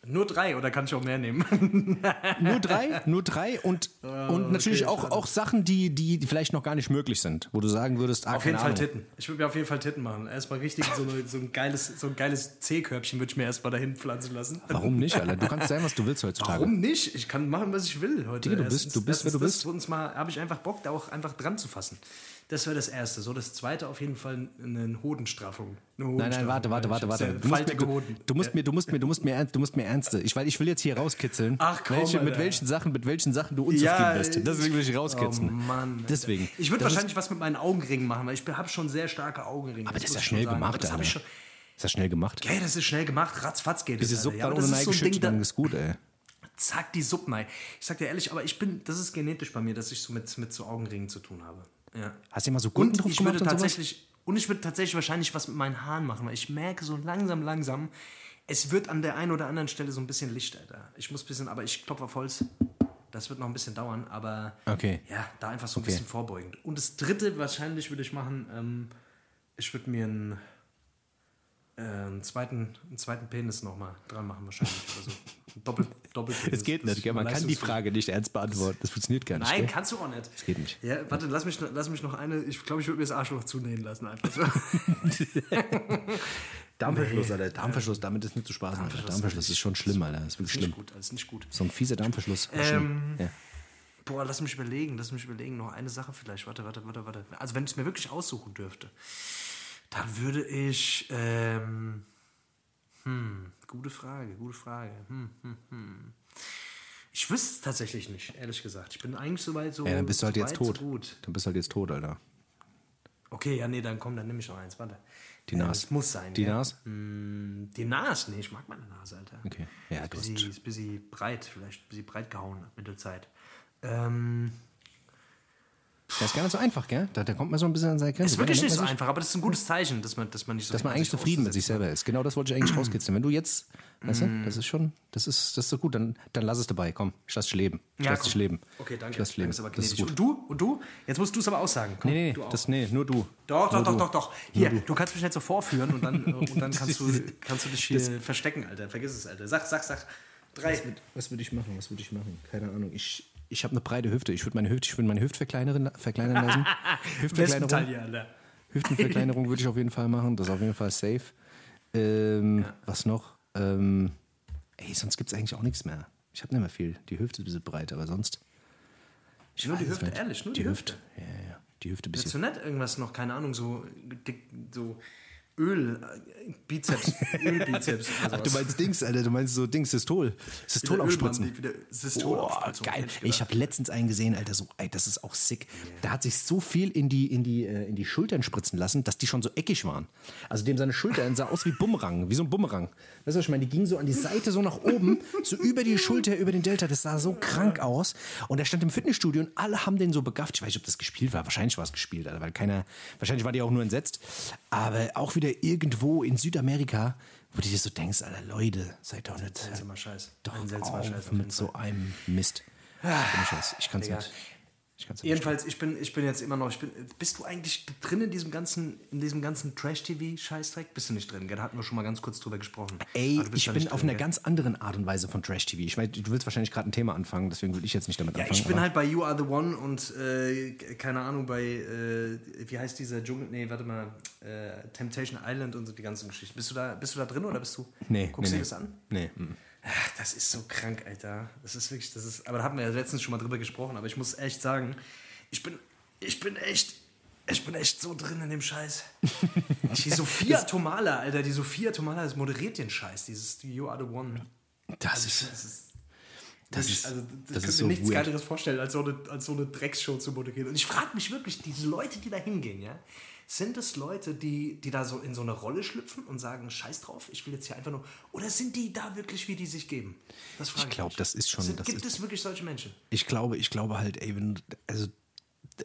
[SPEAKER 1] Nur drei oder kann ich auch mehr nehmen?
[SPEAKER 2] nur drei, nur drei und, oh, und natürlich okay, auch, auch Sachen, die, die vielleicht noch gar nicht möglich sind, wo du sagen würdest,
[SPEAKER 1] ah, Auf jeden Fall Ahnung. Titten. Ich würde mir auf jeden Fall Titten machen. Erstmal richtig so, eine, so ein geiles, so geiles C-Körbchen würde ich mir erstmal dahin pflanzen lassen.
[SPEAKER 2] Warum nicht, Alter? Du kannst sein, was du willst heutzutage.
[SPEAKER 1] Warum nicht? Ich kann machen, was ich will heute.
[SPEAKER 2] Digga, du bist, du bist, wer du bist.
[SPEAKER 1] Uns mal, habe ich einfach Bock, da auch einfach dran zu fassen. Das wäre das Erste. So, das Zweite auf jeden Fall eine Hodenstraffung. Eine
[SPEAKER 2] Hodenstraffung. Nein, nein, warte, warte, warte, warte. Du musst, mir, du, du musst mir, du musst mir, du musst mir, ernst, du musst mir ernste. Ich, weil ich will jetzt hier rauskitzeln.
[SPEAKER 1] Ach komm,
[SPEAKER 2] welche, mit welchen Sachen, mit welchen Sachen du unzufrieden ja, bist. Deswegen will ich rauskitzeln.
[SPEAKER 1] Oh Mann.
[SPEAKER 2] Deswegen.
[SPEAKER 1] Ich würde wahrscheinlich was mit meinen Augenringen machen, weil ich habe schon sehr starke Augenringe.
[SPEAKER 2] Aber das, ist ja schnell gemacht,
[SPEAKER 1] das habe ich schon.
[SPEAKER 2] Ist das schnell gemacht?
[SPEAKER 1] Ja, das ist schnell gemacht, ratzfatz geht
[SPEAKER 2] Diese
[SPEAKER 1] es.
[SPEAKER 2] Suppe
[SPEAKER 1] Ja, aber
[SPEAKER 2] ohne
[SPEAKER 1] das ist so ein Ding,
[SPEAKER 2] dann ist gut, ey.
[SPEAKER 1] zack, die Suppen, ey. Ich sag dir ehrlich, aber ich bin, das ist genetisch bei mir, dass ich so mit, mit so Augenringen zu tun habe. Ja.
[SPEAKER 2] Hast du immer so Gurken
[SPEAKER 1] Und
[SPEAKER 2] drauf
[SPEAKER 1] ich
[SPEAKER 2] gemacht
[SPEAKER 1] würde
[SPEAKER 2] und sowas?
[SPEAKER 1] tatsächlich, und ich würde tatsächlich wahrscheinlich was mit meinen Haaren machen, weil ich merke so langsam, langsam, es wird an der einen oder anderen Stelle so ein bisschen Licht, Alter. Ich muss ein bisschen, aber ich klopfe auf Holz. Das wird noch ein bisschen dauern, aber
[SPEAKER 2] Okay.
[SPEAKER 1] ja, da einfach so ein
[SPEAKER 2] Okay.
[SPEAKER 1] bisschen vorbeugend. Und das dritte wahrscheinlich würde ich machen, ähm, ich würde mir einen, äh, einen, zweiten, einen zweiten Penis nochmal dran machen wahrscheinlich. Also ein Doppel, Doppelpenis.
[SPEAKER 2] Es geht nicht, gell? man kann die. Frage nicht ernst beantworten. Das funktioniert gar nicht.
[SPEAKER 1] Nein,
[SPEAKER 2] gell?
[SPEAKER 1] kannst du auch nicht. Das
[SPEAKER 2] geht nicht.
[SPEAKER 1] Ja, warte, lass mich, noch- lass mich noch eine. Ich glaube, ich würde mir das Arschloch zunähen lassen. Einfach so.
[SPEAKER 2] Darmverschluss, Alter. Darmverschluss, damit ist nicht zu spaßen. Alter. Darmverschluss ist schon schlimm, Alter. Das ist wirklich schlimm.
[SPEAKER 1] gut, das ist nicht gut.
[SPEAKER 2] So ein fieser Darmverschluss.
[SPEAKER 1] Ähm,
[SPEAKER 2] ja.
[SPEAKER 1] Boah, lass mich überlegen, lass mich überlegen. Noch eine Sache vielleicht. Warte, warte, warte, warte. Also, wenn ich es mir wirklich aussuchen dürfte, dann würde ich. Ähm, hm, gute Frage, gute Frage. Hm, hm, hm. Ich wüsste es tatsächlich nicht, ehrlich gesagt. Ich bin eigentlich soweit so.
[SPEAKER 2] ja, dann bist du halt
[SPEAKER 1] so
[SPEAKER 2] jetzt
[SPEAKER 1] so
[SPEAKER 2] tot.
[SPEAKER 1] Gut.
[SPEAKER 2] Dann bist du halt jetzt tot, Alter.
[SPEAKER 1] Okay, ja, nee, dann komm, dann nehme ich noch eins. Warte.
[SPEAKER 2] Die
[SPEAKER 1] Äh,
[SPEAKER 2] Nas.
[SPEAKER 1] Das muss sein.
[SPEAKER 2] Die
[SPEAKER 1] ja.
[SPEAKER 2] Nas?
[SPEAKER 1] Hm, Die Nas? Nee, ich mag meine Nase, Alter.
[SPEAKER 2] Okay. Ja, du
[SPEAKER 1] Ist
[SPEAKER 2] hast.
[SPEAKER 1] bisschen, ist ein bisschen breit, vielleicht ein bisschen breit gehauen mit der Zeit. Ähm,
[SPEAKER 2] Das ist gar nicht so einfach, gell? Da, da kommt man so ein bisschen an seine Grenze.
[SPEAKER 1] ist wirklich nicht so einfach, aber das ist ein gutes Zeichen, dass man, dass man nicht so
[SPEAKER 2] Dass man
[SPEAKER 1] an
[SPEAKER 2] eigentlich zufrieden mit sich
[SPEAKER 1] auszusetzen
[SPEAKER 2] selber ist. Genau das wollte ich eigentlich rauskitzeln. Wenn du jetzt, weißt du, das ist schon, das ist, das ist so gut, dann, dann lass es dabei. Komm, ich lass dich leben. Ich
[SPEAKER 1] Ja,
[SPEAKER 2] lass
[SPEAKER 1] komm.
[SPEAKER 2] dich leben.
[SPEAKER 1] Okay, danke.
[SPEAKER 2] Ich lass dich leben.
[SPEAKER 1] Das ist aber
[SPEAKER 2] das ist gut.
[SPEAKER 1] Und du? Und du? Jetzt musst du es aber aussagen. Komm,
[SPEAKER 2] Nee, nee, das, nee, nur du.
[SPEAKER 1] Doch, doch, doch, doch, doch. Hier, du kannst mich nicht so vorführen und dann, und dann kannst, du, kannst du dich hier verstecken, Alter. Vergiss es, Alter. Sag, sag, sag. Drei.
[SPEAKER 2] Was würde ich machen? Was würde ich machen? Keine Ahnung. Ich, ich habe eine breite Hüfte. Ich würde meine Hüfte, ich würde meine Hüfte verkleinern, verkleinern lassen. Hüftverkleinerung. Hüftenverkleinerung würde ich auf jeden Fall machen. Das ist auf jeden Fall safe. Ähm, Was noch? Ähm, ey, sonst gibt es eigentlich auch nichts mehr. Ich habe nicht mehr viel. Die Hüfte ist ein bisschen breit, aber sonst. Ich
[SPEAKER 1] Nur die Hüfte, ehrlich, nur
[SPEAKER 2] die
[SPEAKER 1] die
[SPEAKER 2] Hüfte. Ja, ja, ja. Die Hüfte ein
[SPEAKER 1] Hättest
[SPEAKER 2] bisschen.
[SPEAKER 1] du nicht irgendwas noch, keine Ahnung, so, dick, so Öl, äh, Bizeps, Ölbizeps
[SPEAKER 2] Ach, du meinst Dings, Alter, du meinst so Dings, Systol. Systol
[SPEAKER 1] Wieder
[SPEAKER 2] aufspritzen.
[SPEAKER 1] Ölmann, wieder Systol
[SPEAKER 2] Boah,
[SPEAKER 1] aufspritzen.
[SPEAKER 2] geil.
[SPEAKER 1] Ich
[SPEAKER 2] ich habe letztens einen gesehen, Alter, so, ey, das ist auch sick. Da hat sich so viel in die, in, die, äh, in die Schultern spritzen lassen, dass die schon so eckig waren. Also dem seine Schultern sah aus wie Bumerang, wie so ein Bumerang. Weißt du, was ich meine? Die gingen so an die Seite, so nach oben, so über die Schulter, über den Delta. Das sah so krank aus. Und er stand im Fitnessstudio und alle haben den so begafft. Ich weiß nicht, ob das gespielt war. Wahrscheinlich war es gespielt, Alter, weil keiner, wahrscheinlich war die auch nur entsetzt. Aber auch wieder irgendwo in Südamerika, wo du dir so denkst, Alter, Leute, seid doch nicht.
[SPEAKER 1] Seltsamer Scheiß.
[SPEAKER 2] Doch
[SPEAKER 1] Ein seltsamer
[SPEAKER 2] auf
[SPEAKER 1] Scheiß
[SPEAKER 2] mit so einem Mist. Scheiß. Ich kann's
[SPEAKER 1] Digga.
[SPEAKER 2] nicht. Ich nicht.
[SPEAKER 1] Jedenfalls, ich bin, ich bin jetzt immer noch, ich bin, bist du eigentlich drin in diesem ganzen, in diesem ganzen Trash-TV-Scheißdreck? Bist du nicht drin? Da hatten wir schon mal ganz kurz drüber gesprochen.
[SPEAKER 2] Ey,
[SPEAKER 1] Ah,
[SPEAKER 2] ich bin auf einer ganz anderen Art und Weise von Trash-TV. Ich weiß, du willst wahrscheinlich gerade ein Thema anfangen, deswegen würde ich jetzt nicht damit
[SPEAKER 1] Ja,
[SPEAKER 2] anfangen.
[SPEAKER 1] ich bin halt bei You Are the One und äh, keine Ahnung, bei, äh, wie heißt dieser Dschungel, nee, warte mal, äh, Temptation Island und so die ganzen Geschichten. Bist du da, bist du da drin oder bist du,
[SPEAKER 2] Nee,
[SPEAKER 1] guckst
[SPEAKER 2] nee,
[SPEAKER 1] du
[SPEAKER 2] nee.
[SPEAKER 1] dir das an?
[SPEAKER 2] Nee. mm.
[SPEAKER 1] Ach, das ist so krank, Alter. Das ist wirklich, das ist, aber da hatten wir ja letztens schon mal drüber gesprochen, aber ich muss echt sagen, ich bin, ich bin echt, ich bin echt so drin in dem Scheiß. Die Sophia Tomala, Alter, die Sophia Tomala, das moderiert den Scheiß, dieses You Are the One.
[SPEAKER 2] Das ist.
[SPEAKER 1] Das ist,
[SPEAKER 2] Das
[SPEAKER 1] das
[SPEAKER 2] ist-
[SPEAKER 1] also, das,
[SPEAKER 2] das ist
[SPEAKER 1] mir
[SPEAKER 2] so
[SPEAKER 1] nichts
[SPEAKER 2] weird.
[SPEAKER 1] Geileres vorstellen, als so, eine, als so eine Drecksshow zu moderieren. Und ich frage mich wirklich, diese Leute, die da hingehen, ja, sind das Leute, die, die da so in so eine Rolle schlüpfen und sagen, scheiß drauf, ich will jetzt hier einfach nur. Oder sind die da wirklich, wie die sich geben? Das frage
[SPEAKER 2] Ich glaub,
[SPEAKER 1] mich.
[SPEAKER 2] das ist schon-
[SPEAKER 1] Sind,
[SPEAKER 2] das
[SPEAKER 1] gibt
[SPEAKER 2] ist-
[SPEAKER 1] es wirklich solche Menschen?
[SPEAKER 2] Ich glaube, ich glaube halt, ey, wenn, also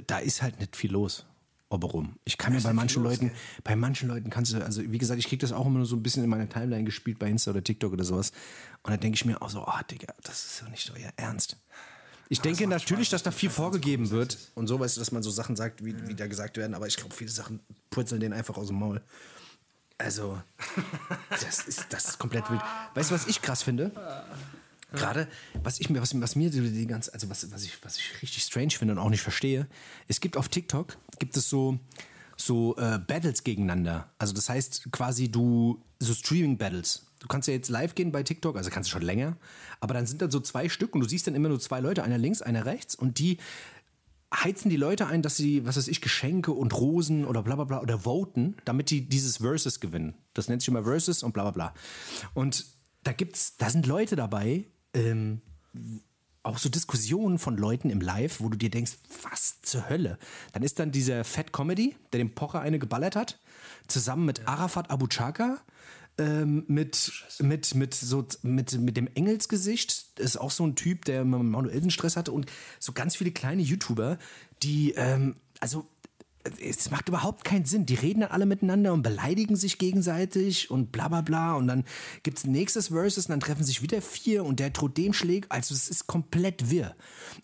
[SPEAKER 2] da ist halt nicht viel los. Oberum. Ich kann mir bei manchen
[SPEAKER 1] los,
[SPEAKER 2] Leuten, bei manchen Leuten kannst du, also wie gesagt, ich kriege das auch immer nur so ein bisschen in meiner Timeline gespielt bei Insta oder TikTok oder sowas. Und dann denke ich mir auch so, oh Digga, das ist doch nicht euer Ernst. Ich denke
[SPEAKER 1] macht
[SPEAKER 2] natürlich,
[SPEAKER 1] Spaß,
[SPEAKER 2] dass da
[SPEAKER 1] das
[SPEAKER 2] viel vorgegeben wird und so, weißt du, dass man so Sachen sagt, wie, wie da gesagt werden, aber ich glaube, viele Sachen purzeln denen einfach aus dem Maul. Also, das ist, das ist komplett wild. Weißt du, was ich krass finde? Gerade, was ich mir, was, was mir die ganze, also was, was, ich, was ich richtig strange finde und auch nicht verstehe, es gibt auf TikTok, gibt es so, so äh, Battles gegeneinander. Also das heißt quasi du, so Streaming-Battles. Du kannst ja jetzt live gehen bei TikTok, also kannst du schon länger, aber dann sind dann so zwei Stück und du siehst dann immer nur zwei Leute, einer links, einer rechts und die heizen die Leute ein, dass sie, was weiß ich, Geschenke und Rosen oder bla bla bla oder voten, damit die dieses Versus gewinnen. Das nennt sich immer Versus und bla bla bla. Und da gibt's, da sind Leute dabei, ähm, auch so Diskussionen von Leuten im Live, wo du dir denkst, was zur Hölle? Dann ist dann dieser Fat Comedy, der dem Pocher eine geballert hat, zusammen mit Arafat Abu Chaka, ähm, mit, mit, mit, so, mit, mit dem Engelsgesicht, ist auch so ein Typ, der manuellen Stress hatte. Und so ganz viele kleine YouTuber, die, ähm, also es macht überhaupt keinen Sinn. Die reden dann alle miteinander und beleidigen sich gegenseitig und bla bla bla. Und dann gibt es ein nächstes Versus und dann treffen sich wieder vier und der droht dem schlägt. Also es ist komplett wirr.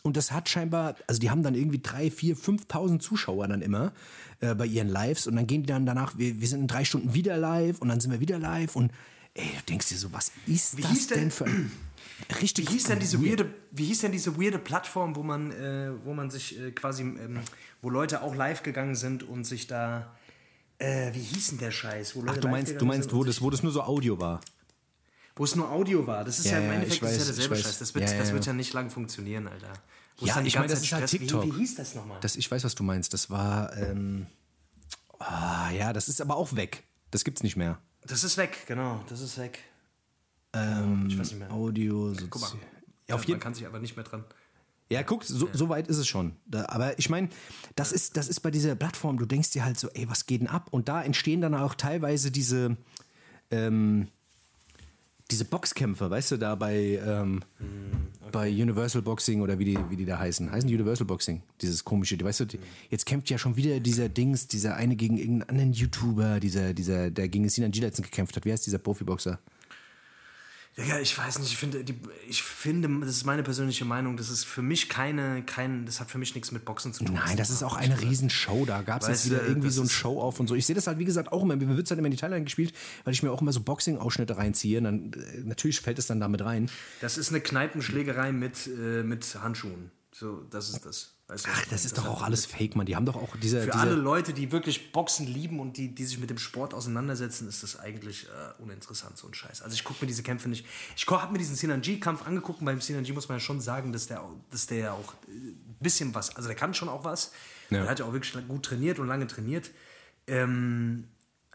[SPEAKER 2] Und das hat scheinbar, also die haben dann irgendwie drei, vier, 5.000 Zuschauer dann immer äh, bei ihren Lives. Und dann gehen die dann danach, wir, wir sind in drei Stunden wieder live und dann sind wir wieder live. Und ey, du denkst dir so, was ist
[SPEAKER 1] Wie
[SPEAKER 2] das
[SPEAKER 1] denn
[SPEAKER 2] für ein richtig
[SPEAKER 1] Wie hieß denn diese
[SPEAKER 2] weird.
[SPEAKER 1] weirde, wie hieß denn diese weirde Plattform, wo man, äh, wo man sich äh, quasi, ähm, wo Leute auch live gegangen sind und sich da, äh, wie hieß denn der Scheiß?
[SPEAKER 2] Ach, du meinst, du meinst, wo das, wo das nur so Audio war.
[SPEAKER 1] wo es nur Audio war. Das ist ja,
[SPEAKER 2] Ja,
[SPEAKER 1] im Endeffekt das ist ja
[SPEAKER 2] weiß,
[SPEAKER 1] derselbe
[SPEAKER 2] weiß.
[SPEAKER 1] Scheiß. Das wird,
[SPEAKER 2] Ja,
[SPEAKER 1] das
[SPEAKER 2] ja.
[SPEAKER 1] wird ja nicht lang funktionieren, Alter. Wo
[SPEAKER 2] Ja, ich meine, das ist
[SPEAKER 1] Zeit
[SPEAKER 2] halt
[SPEAKER 1] Stress-
[SPEAKER 2] TikTok.
[SPEAKER 1] Wie, wie hieß das nochmal?
[SPEAKER 2] Das, ich weiß, was du meinst. Das war, ähm, ah, ja, das ist aber auch weg. Das gibt's nicht mehr.
[SPEAKER 1] Das ist weg, genau. Das ist weg.
[SPEAKER 2] Ähm,
[SPEAKER 1] ich weiß nicht mehr.
[SPEAKER 2] Audio,
[SPEAKER 1] Guck mal.
[SPEAKER 2] Ja, auf
[SPEAKER 1] man
[SPEAKER 2] jeden
[SPEAKER 1] kann sich aber nicht mehr dran.
[SPEAKER 2] Ja, guck, so, so weit ist es schon. Da, aber ich meine, das ist, das ist bei dieser Plattform, du denkst dir halt so, ey, was geht denn ab? Und da entstehen dann auch teilweise diese, ähm, diese Boxkämpfe, weißt du, da bei, ähm, bei Universal Boxing oder wie die, wie die da heißen. Heißen die Universal Boxing? Dieses komische, weißt du, die, jetzt kämpft ja schon wieder dieser Dings, dieser eine gegen irgendeinen anderen YouTuber, dieser, dieser, der gegen Sinan G letztens gekämpft hat. Wie heißt dieser Profiboxer?
[SPEAKER 1] Ja, ich weiß nicht, ich finde, die, ich finde, das ist meine persönliche Meinung, das ist für mich keine, kein, das hat für mich nichts mit Boxen zu tun.
[SPEAKER 2] Nein, das ist auch eine Riesenshow. Da gab es jetzt wieder irgendwie so ein
[SPEAKER 1] ist-
[SPEAKER 2] Show-Off und so. Ich sehe das halt, wie gesagt, auch immer. Mir wird es halt immer in die Timeline gespielt, weil ich mir auch immer so Boxing-Ausschnitte reinziehe. Und dann, äh, natürlich fällt es dann damit rein.
[SPEAKER 1] Das ist eine Kneipenschlägerei mit, äh, mit Handschuhen. So, das ist das. Weißt du,
[SPEAKER 2] Ach, das ist doch
[SPEAKER 1] hat
[SPEAKER 2] auch alles Fake, Mann. Die haben doch auch diese.
[SPEAKER 1] Für
[SPEAKER 2] diese
[SPEAKER 1] alle Leute, die wirklich Boxen lieben und die, die sich mit dem Sport auseinandersetzen, ist das eigentlich äh, uninteressant, so ein Scheiß. Also ich gucke mir diese Kämpfe nicht. Ich habe mir diesen Sinanji-Kampf angeguckt und beim Sinanji muss man ja schon sagen, dass der, dass der ja auch ein bisschen was, also der kann schon auch was.
[SPEAKER 2] Ja.
[SPEAKER 1] Der hat ja auch wirklich gut trainiert und lange trainiert. Ähm,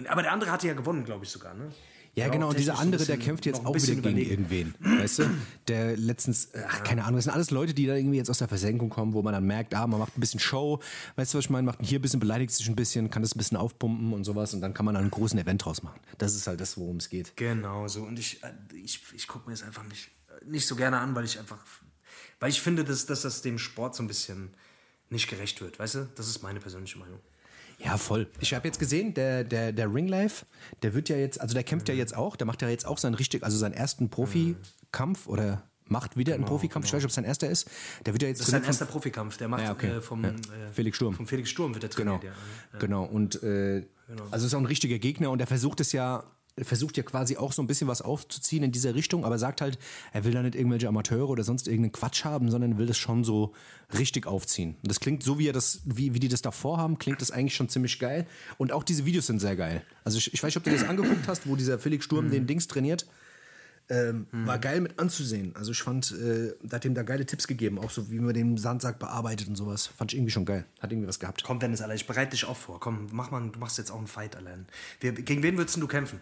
[SPEAKER 1] aber der andere hatte ja gewonnen, glaube ich sogar, ne?
[SPEAKER 2] Ja, genau, und dieser andere, der kämpft jetzt auch wieder gegen irgendwen. Weißt du? Der letztens, ach, keine Ahnung, das sind alles Leute, die da irgendwie jetzt aus der Versenkung kommen, wo man dann merkt, ah, man macht ein bisschen Show, weißt du, was ich meine? Macht hier ein bisschen, beleidigt sich ein bisschen, kann das ein bisschen aufpumpen und sowas und dann kann man dann einen großen Event draus machen. Das ist halt das, worum es geht.
[SPEAKER 1] Genau so. Und ich, äh, ich, ich gucke mir das einfach nicht, nicht so gerne an, weil ich einfach, weil ich finde, dass, dass das dem Sport so ein bisschen nicht gerecht wird, weißt du? Das ist meine persönliche Meinung.
[SPEAKER 2] Ja, voll. Ich habe jetzt gesehen, der, der, der Ringlife, der wird ja jetzt, also der kämpft ja jetzt auch, der macht ja jetzt auch seinen richtig, also seinen ersten Profikampf oder macht wieder einen Profikampf, ich weiß nicht, ob es sein erster ist. Der wird ja jetzt
[SPEAKER 1] Das ist sein erster Profikampf. Der macht
[SPEAKER 2] Ja, okay.
[SPEAKER 1] äh, vom
[SPEAKER 2] Ja.
[SPEAKER 1] äh,
[SPEAKER 2] Felix Sturm.
[SPEAKER 1] Vom Felix Sturm wird er
[SPEAKER 2] Genau,
[SPEAKER 1] trainiert, ja.
[SPEAKER 2] genau. Und äh, also ist auch ein richtiger Gegner und er versucht es ja, versucht ja quasi auch so ein bisschen was aufzuziehen in dieser Richtung, aber sagt halt, er will da nicht irgendwelche Amateure oder sonst irgendeinen Quatsch haben, sondern will das schon so richtig aufziehen. Und das klingt so, wie er das, wie, wie die das davor haben, klingt das eigentlich schon ziemlich geil. Und auch diese Videos sind sehr geil. Also ich, ich weiß nicht, ob du das angeguckt hast, wo dieser Felix Sturm den Dings trainiert. Ähm, War geil mit anzusehen. Also ich fand, äh, da hat ihm da geile Tipps gegeben, auch so wie man den Sandsack bearbeitet und sowas. Fand ich irgendwie schon geil. Hat irgendwie was gehabt.
[SPEAKER 1] Komm, Dennis, Alter, ich bereite dich auch vor. Komm, mach mal, du machst jetzt auch einen Fight allein. Wer, gegen wen würdest du kämpfen?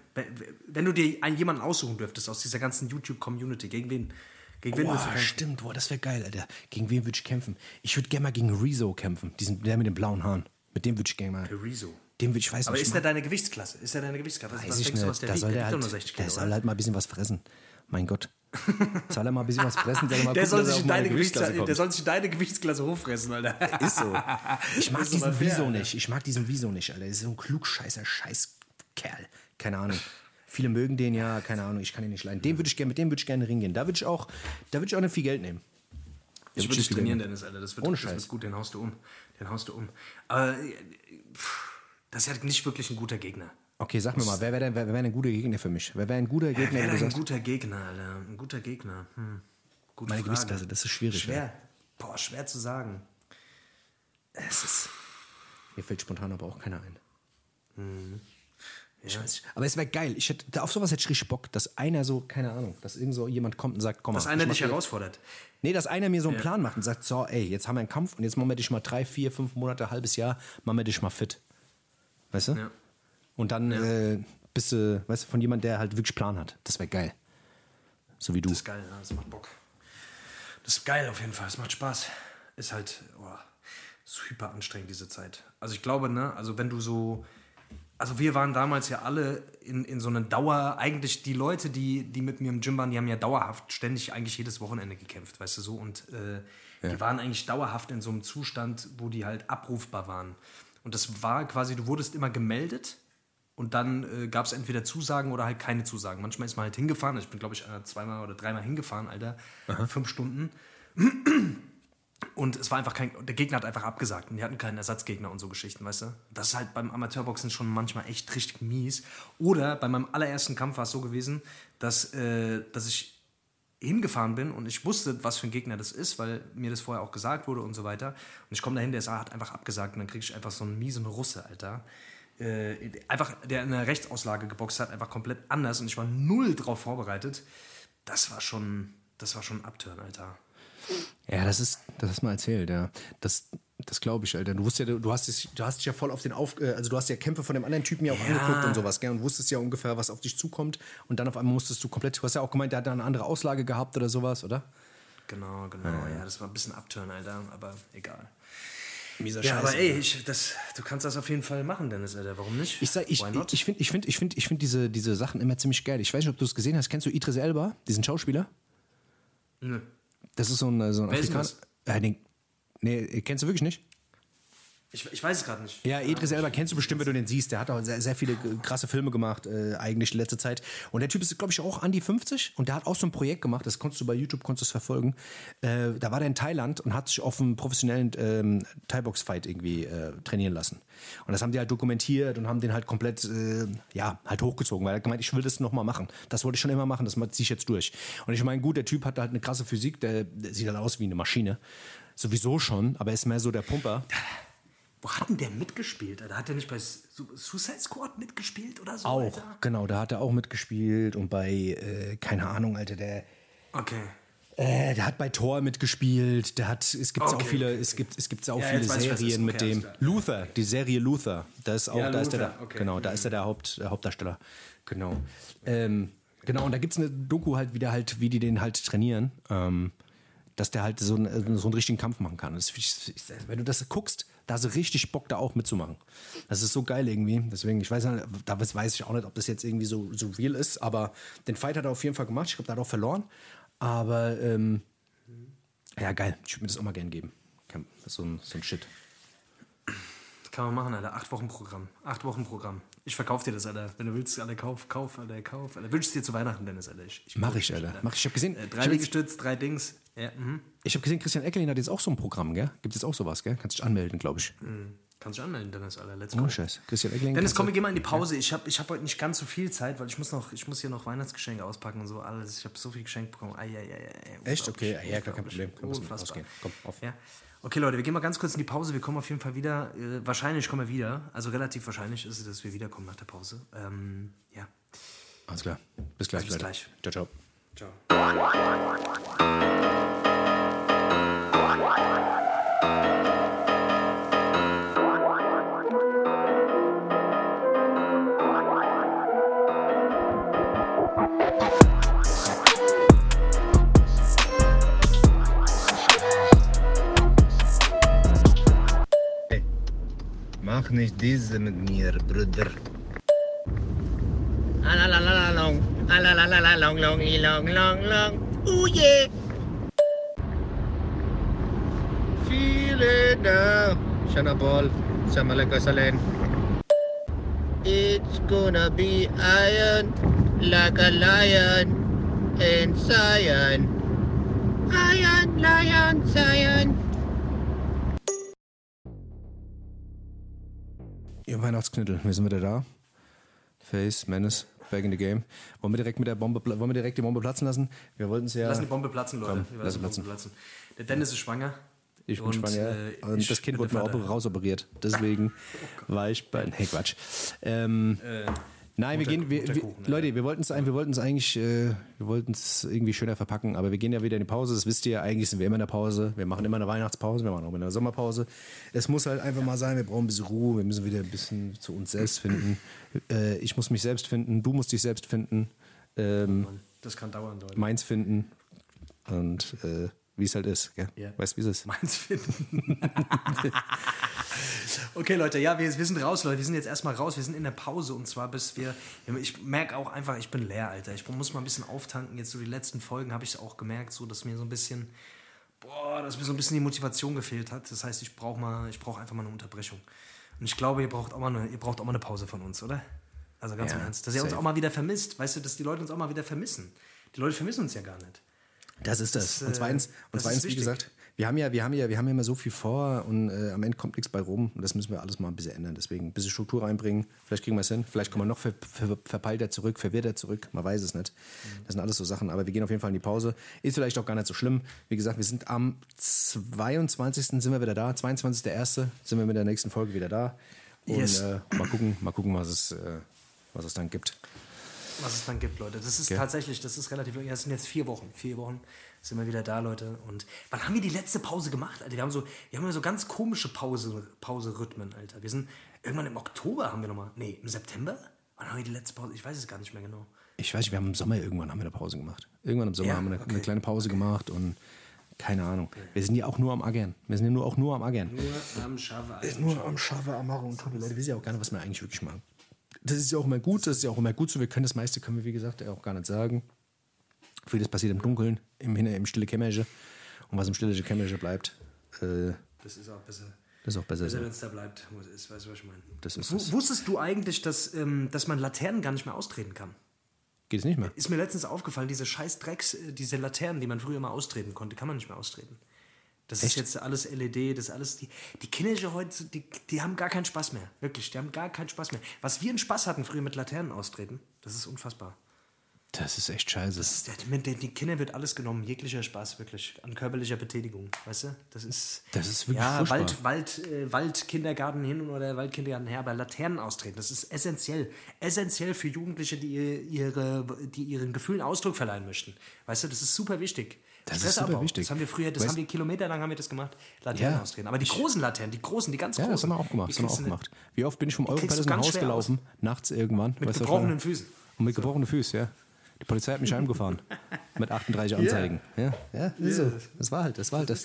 [SPEAKER 1] Wenn, du dir einen, jemanden aussuchen dürftest aus dieser ganzen YouTube-Community, gegen wen? Gegen wen würdest du kämpfen?
[SPEAKER 2] stimmt, boah, das wäre geil, Alter. Gegen wen würde ich kämpfen? Ich würde gerne mal gegen Rezo kämpfen, diesen, der mit den blauen Haaren. Mit dem würde ich gerne mal.
[SPEAKER 1] Rezo.
[SPEAKER 2] Dem würde ich weiß
[SPEAKER 1] Aber
[SPEAKER 2] nicht.
[SPEAKER 1] ist der
[SPEAKER 2] mal-
[SPEAKER 1] deine Gewichtsklasse? Ist der deine Gewichtsklasse? Was,
[SPEAKER 2] weiß
[SPEAKER 1] was
[SPEAKER 2] ich
[SPEAKER 1] denkst du,
[SPEAKER 2] nicht.
[SPEAKER 1] was der
[SPEAKER 2] da
[SPEAKER 1] wiegt?
[SPEAKER 2] soll
[SPEAKER 1] Der
[SPEAKER 2] der, halt,
[SPEAKER 1] nur 60
[SPEAKER 2] der
[SPEAKER 1] Kilo,
[SPEAKER 2] soll
[SPEAKER 1] oder?
[SPEAKER 2] halt mal ein bisschen was fressen. Mein Gott. soll er mal ein bisschen was fressen? Soll er mal
[SPEAKER 1] Der
[SPEAKER 2] gucken,
[SPEAKER 1] soll,
[SPEAKER 2] er
[SPEAKER 1] sich in deine Gewichtsklasse, der
[SPEAKER 2] kommt.
[SPEAKER 1] soll sich in deine Gewichtsklasse hochfressen, Alter.
[SPEAKER 2] Ist so. Ich mag
[SPEAKER 1] Das ist aber
[SPEAKER 2] diesen
[SPEAKER 1] fair,
[SPEAKER 2] Wieso nicht. Ich mag diesen Wieso nicht, Alter. Das ist so ein klugscheißer Scheißkerl. Keine Ahnung. Viele mögen den ja, keine Ahnung, ich kann ihn nicht leiden. Den würde ich gerne, mit dem würde ich gerne in den Ring gehen. Da würde ich auch, da würde ich auch nicht viel Geld nehmen. Da
[SPEAKER 1] Ich
[SPEAKER 2] würd
[SPEAKER 1] würde dich trainieren, Dennis, Alter. Das wird,
[SPEAKER 2] Ohne
[SPEAKER 1] das
[SPEAKER 2] Scheiß.
[SPEAKER 1] wird gut, den haust du um. Den haust du um. Aber äh, pff, das ist ja nicht wirklich ein guter Gegner.
[SPEAKER 2] Okay, sag mir mal, wer wäre denn, wer wär ein guter Gegner für mich? Wer wäre ein guter Gegner,
[SPEAKER 1] Wer wäre ein guter Gegner, Alter? Ein guter Gegner. Hm. Gute
[SPEAKER 2] meine
[SPEAKER 1] Frage.
[SPEAKER 2] Gewichtsklasse, das ist schwierig.
[SPEAKER 1] Schwer. Boah, schwer zu sagen.
[SPEAKER 2] Es ist, mir fällt spontan aber auch keiner ein. Ich weiß nicht. Aber es wäre geil. Ich hätte, auf sowas hätte ich richtig Bock, dass einer so, keine Ahnung, dass irgend so jemand kommt und sagt, komm mal.
[SPEAKER 1] Dass einer dich herausfordert.
[SPEAKER 2] Nee, dass einer mir so einen Plan macht und sagt, so, ey, jetzt haben wir einen Kampf und jetzt machen wir dich mal drei, vier, fünf Monate, halbes Jahr, machen wir dich mal fit. Weißt du?
[SPEAKER 1] Ja.
[SPEAKER 2] Und dann äh, bist du, weißt du, von jemand, der halt wirklich Plan hat. Das wäre geil. So wie du.
[SPEAKER 1] Das ist geil, ja, das macht Bock. Das ist geil auf jeden Fall. Es macht Spaß. Ist halt oh, super anstrengend, diese Zeit. Also ich glaube, ne, also wenn du so. Also wir waren damals ja alle in, in so einer Dauer, eigentlich die Leute, die, die mit mir im Gym waren, die haben ja dauerhaft ständig eigentlich jedes Wochenende gekämpft, weißt du so. Und äh, ja. die waren eigentlich dauerhaft in so einem Zustand, wo die halt abrufbar waren. Und das war quasi, du wurdest immer gemeldet und dann äh, gab es entweder Zusagen oder halt keine Zusagen. Manchmal ist man halt hingefahren. Ich bin, glaube ich, äh, zweimal oder dreimal hingefahren, Alter. Aha. Fünf Stunden. Und es war einfach kein. Der Gegner hat einfach abgesagt. Und die hatten keinen Ersatzgegner und so Geschichten, weißt du? Das ist halt beim Amateurboxen schon manchmal echt richtig mies. Oder bei meinem allerersten Kampf war es so gewesen, dass, äh, dass ich hingefahren bin und ich wusste, was für ein Gegner das ist, weil mir das vorher auch gesagt wurde und so weiter. Und ich komme dahin, der hat einfach abgesagt und dann kriege ich einfach so einen miesen Russe, Alter äh, einfach, der in der Rechtsauslage geboxt hat, einfach komplett anders und ich war null drauf vorbereitet. Das war schon, das war schon ein Upturn, Alter.
[SPEAKER 2] Ja, das ist, das hast du mal erzählt, ja. Das, das glaube ich, Alter. Du wusstest ja, du hast, dich, du hast dich ja voll auf den Auf, äh, also du hast ja Kämpfe von dem anderen Typen ja auch ja. angeguckt und sowas, gell? Und wusstest ja ungefähr, was auf dich zukommt. Und dann auf einmal musstest du komplett, du hast ja auch gemeint, der hat da eine andere Auslage gehabt oder sowas, oder?
[SPEAKER 1] Genau, genau. Ja, ja das war ein bisschen Upturn, Alter, aber egal. Mieser ja, Scheiße. aber ey, ich, das, du kannst das auf jeden Fall machen, Dennis, Alter. Warum nicht?
[SPEAKER 2] Ich, ich, ich finde ich find, ich find, ich find diese, diese Sachen immer ziemlich geil. Ich weiß nicht, ob du es gesehen hast. Kennst du Idris Elba, diesen Schauspieler? Nö. Das ist so ein, so ein Afrikaner. Äh, den, nee, kennst du wirklich nicht?
[SPEAKER 1] Ich, ich weiß es gerade nicht.
[SPEAKER 2] Ja, Idris Elba kennst du bestimmt, wenn du den siehst. Der hat auch sehr, sehr viele krasse Filme gemacht, äh, eigentlich in letzter Zeit. Und der Typ ist, glaube ich, auch an die 50 und der hat auch so ein Projekt gemacht, das konntest du bei YouTube konntest verfolgen. Äh, da war der in Thailand und hat sich auf einem professionellen ähm, Thai-Box-Fight irgendwie äh, trainieren lassen. Und das haben die halt dokumentiert und haben den halt komplett, äh, ja, halt hochgezogen, weil er gemeint, ich will das nochmal machen. Das wollte ich schon immer machen, das ziehe ich jetzt durch. Und ich meine, gut, der Typ hat halt eine krasse Physik, der, der sieht halt aus wie eine Maschine. Sowieso schon, aber er ist mehr so der Pumper.
[SPEAKER 1] Wo hat denn der mitgespielt? Da hat er nicht bei Suicide Squad mitgespielt oder so?
[SPEAKER 2] Auch, Alter? genau, da hat er auch mitgespielt und bei, äh, keine Ahnung, Alter, der.
[SPEAKER 1] Okay.
[SPEAKER 2] Äh, der hat bei Thor mitgespielt. Der hat, es gibt okay, auch viele, okay, es gibt, es gibt auch ja, viele Serien mit dem Luther, die Serie Luther. Da ist auch, ja, da Luther. ist der, genau, da ist er der, Haupt, der Hauptdarsteller. Genau. Ähm, genau, und da gibt es eine Doku halt, wie, der halt, wie die den halt trainieren. Ähm, dass der halt so, einen, so einen richtigen Kampf machen kann. Das, wenn du das guckst, da hast du richtig Bock, da auch mitzumachen. Das ist so geil irgendwie. Deswegen, ich weiß, nicht, da weiß ich auch nicht, ob das jetzt irgendwie so, so real ist, aber den Fight hat er auf jeden Fall gemacht. Ich glaube, da hat er auch verloren. Aber ähm, ja, geil. Ich würde mir das auch mal gerne geben. So ein, so ein Shit.
[SPEAKER 1] Kann man machen, Alter. Acht Wochen Programm. Acht Wochen Programm. Ich verkaufe dir das, Alter. Wenn du willst, Alter, kauf, kauf, Alter, kauf. Alter. Wünschst dir zu Weihnachten, Dennis, Alter. Ich,
[SPEAKER 2] ich Mach ich, Alter. Alter. Mach ich. Ich habe gesehen.
[SPEAKER 1] Äh, drei Liegestütz, drei Dings. Ja, mhm.
[SPEAKER 2] Ich habe gesehen, Christian Eckelin hat jetzt auch so ein Programm, gell? Gibt es jetzt auch sowas, gell? Kannst dich anmelden, glaube ich.
[SPEAKER 1] Mhm. Kannst dich anmelden, Dennis, Alter. Let's
[SPEAKER 2] go. Oh, Scheiß. Christian Eckelin.
[SPEAKER 1] Dennis, komm, wir gehen mal in die Pause. Ich habe ich hab heute nicht ganz so viel Zeit, weil ich muss, noch, ich muss hier noch Weihnachtsgeschenke auspacken und so alles. Ich habe so viel geschenkt bekommen. Ai, ai, ai,
[SPEAKER 2] Echt? Okay, ja, klar, kein Problem. Komm,
[SPEAKER 1] Unfassbar. Komm, auf. Ja. Okay, Leute, wir gehen mal ganz kurz in die Pause. Wir kommen auf jeden Fall wieder. Äh, wahrscheinlich kommen wir wieder. Also relativ wahrscheinlich ist es, dass wir wiederkommen nach der Pause. Ähm, ja.
[SPEAKER 2] Alles klar. Bis gleich,
[SPEAKER 1] Bis Leute. gleich.
[SPEAKER 2] Ciao, ciao.
[SPEAKER 1] Ciao.
[SPEAKER 2] Mach nicht diese mit mir, Bruder.
[SPEAKER 3] Alalalalong, alalalalong, long, long, long, long, oh yeah.
[SPEAKER 2] Feel it now. Shana ball, Samalaka Salen.
[SPEAKER 3] It's gonna be iron, like a lion in Zion. Iron, lion, Zion.
[SPEAKER 2] Ihr Weihnachtsknüttel, wir sind wieder da. Face, Menace, back in the game. Wollen wir direkt mit der Bombe, wollen wir direkt die Bombe platzen lassen? Wir wollten es ja.
[SPEAKER 1] Lassen die Bombe platzen, Leute. Komm, lassen platzen. platzen. Der Dennis ist schwanger.
[SPEAKER 2] Ich bin und, schwanger. Äh, und das Kind wurde mir auch rausoperiert. Deswegen oh war ich bei. Hey, Quatsch. Ähm, äh. Nein, wir gehen, wir, wir, Leute, wir wollten es wir wollten's eigentlich, äh, wir wollten es irgendwie schöner verpacken, aber wir gehen ja wieder in die Pause. Das wisst ihr ja, eigentlich sind wir immer in der Pause. Wir machen immer eine Weihnachtspause, wir machen auch immer eine Sommerpause. Es muss halt einfach mal sein, wir brauchen ein bisschen Ruhe, wir müssen wieder ein bisschen zu uns selbst finden. Äh, ich muss mich selbst finden, du musst dich selbst finden. Ähm,
[SPEAKER 1] das kann dauern, Leute.
[SPEAKER 2] Meins finden. Und äh, wie es halt ist. Gell?
[SPEAKER 1] Ja.
[SPEAKER 2] Weißt du, wie es ist?
[SPEAKER 1] Meins finden. okay, Leute, ja, wir, wir sind raus, Leute. Wir sind jetzt erstmal raus. Wir sind in der Pause und zwar bis wir. Ich merke auch einfach, ich bin leer, Alter. Ich muss mal ein bisschen auftanken. Jetzt so die letzten Folgen habe ich es auch gemerkt, so dass mir so ein bisschen. Boah, dass mir so ein bisschen die Motivation gefehlt hat. Das heißt, ich brauche mal, ich brauche einfach mal eine Unterbrechung. Und ich glaube, ihr braucht auch mal eine, ihr braucht auch mal eine Pause von uns, oder? Also ganz
[SPEAKER 2] Ja,
[SPEAKER 1] im Ernst. Dass ihr uns
[SPEAKER 2] safe.
[SPEAKER 1] auch mal wieder vermisst. Weißt du, dass die Leute uns auch mal wieder vermissen. Die Leute vermissen uns ja gar nicht.
[SPEAKER 2] Das ist das.
[SPEAKER 1] Das,
[SPEAKER 2] und
[SPEAKER 1] äh,
[SPEAKER 2] zweitens, und
[SPEAKER 1] das ist
[SPEAKER 2] zweitens wie gesagt, wir haben ja, wir haben ja, wir haben ja immer so viel vor und äh, am Ende kommt nichts bei rum. Und das müssen wir alles mal ein bisschen ändern. Deswegen ein bisschen Struktur reinbringen. Vielleicht kriegen wir es hin. Vielleicht kommen wir noch ver, ver, verpeilter zurück, verwirrter zurück. Man weiß es nicht. Das sind alles so Sachen. Aber wir gehen auf jeden Fall in die Pause. Ist vielleicht auch gar nicht so schlimm. Wie gesagt, wir sind am 22. sind wir wieder da. 22.01. sind wir mit der nächsten Folge wieder da. Und
[SPEAKER 1] Yes.
[SPEAKER 2] äh, mal gucken, mal gucken, was es, äh, was es dann gibt.
[SPEAKER 1] Was es dann gibt, Leute. Das ist
[SPEAKER 2] Ja.
[SPEAKER 1] tatsächlich, das ist relativ, ja, es sind jetzt vier Wochen. Vier Wochen sind wir wieder da, Leute. Und wann haben wir die letzte Pause gemacht, Alter? Wir haben so, wir haben ja so ganz komische Pause, Pause-Rhythmen, Alter. Wir sind, irgendwann im Oktober haben wir nochmal, nee, im September? Wann haben wir die letzte Pause? Ich weiß es gar nicht mehr genau.
[SPEAKER 2] Ich weiß nicht, wir haben im Sommer irgendwann haben wir eine Pause gemacht. Irgendwann im Sommer
[SPEAKER 1] Ja,
[SPEAKER 2] haben wir eine,
[SPEAKER 1] okay.
[SPEAKER 2] eine kleine Pause gemacht und keine Ahnung. Wir sind ja auch nur am Aggern. Wir sind ja nur auch nur am Aggern.
[SPEAKER 1] Nur am Schaffe.
[SPEAKER 2] Nur am Schaffe, am Machen und Leute, wir wissen ja auch gar nicht, was wir eigentlich wirklich machen. Das ist ja auch immer gut, das ist ja auch immer gut so. Wir können das meiste, können wir, wie gesagt, auch gar nicht sagen. Vieles passiert im Dunkeln, im, Hinter- im stille Kämmerchen. Und was im stille Kämmerchen bleibt, äh,
[SPEAKER 1] Das ist auch besser.
[SPEAKER 2] das ist auch besser
[SPEAKER 1] Besser,
[SPEAKER 2] so.
[SPEAKER 1] wenn es da bleibt. Ist, weißt du, was ich meine?
[SPEAKER 2] Das ist es.
[SPEAKER 1] Wusstest du eigentlich, dass, ähm, dass man Laternen gar nicht mehr austreten kann?
[SPEAKER 2] Geht es nicht mehr?
[SPEAKER 1] Ist mir letztens aufgefallen, diese scheiß Drecks, äh, diese Laternen, die man früher mal austreten konnte, kann man nicht mehr austreten. Das ist
[SPEAKER 2] Echt?
[SPEAKER 1] jetzt alles LED, das ist alles, die, die Kinder heute, die, die haben gar keinen Spaß mehr. Wirklich, die haben gar keinen Spaß mehr. Was wir einen Spaß hatten früher mit Laternen austreten, das ist unfassbar.
[SPEAKER 2] Das ist echt scheiße.
[SPEAKER 1] Das den die Kindern wird alles genommen, jeglicher Spaß, wirklich, an körperlicher Betätigung, weißt du? Das ist,
[SPEAKER 2] Das ist wirklich
[SPEAKER 1] ja,
[SPEAKER 2] furchtbar.
[SPEAKER 1] Wald, Wald, äh, Waldkindergarten hin oder Waldkindergarten her, aber Laternen austreten, das ist essentiell. Essentiell für Jugendliche, die, ihr- ihre, die ihren Gefühlen Ausdruck verleihen möchten. Weißt du, das ist super wichtig.
[SPEAKER 2] Das ist super wichtig.
[SPEAKER 1] Das haben wir früher, das
[SPEAKER 2] Weißt-
[SPEAKER 1] haben wir kilometerlang haben wir das gemacht, Laternen
[SPEAKER 2] Ja.
[SPEAKER 1] austreten. Aber die großen Laternen, die großen, die ganz
[SPEAKER 2] Ja,
[SPEAKER 1] großen.
[SPEAKER 2] das haben wir auch gemacht. Das haben wir auch gemacht. Wie oft bin ich vom Europalace nach Haus gelaufen, nachts irgendwann.
[SPEAKER 1] Mit
[SPEAKER 2] weißt
[SPEAKER 1] gebrochenen
[SPEAKER 2] ich
[SPEAKER 1] Füßen.
[SPEAKER 2] Und mit gebrochenen Füßen, ja. Die Polizei hat mich heimgefahren. mit 38 Anzeigen. Ja, ja, ist so. Das war halt, das war halt das.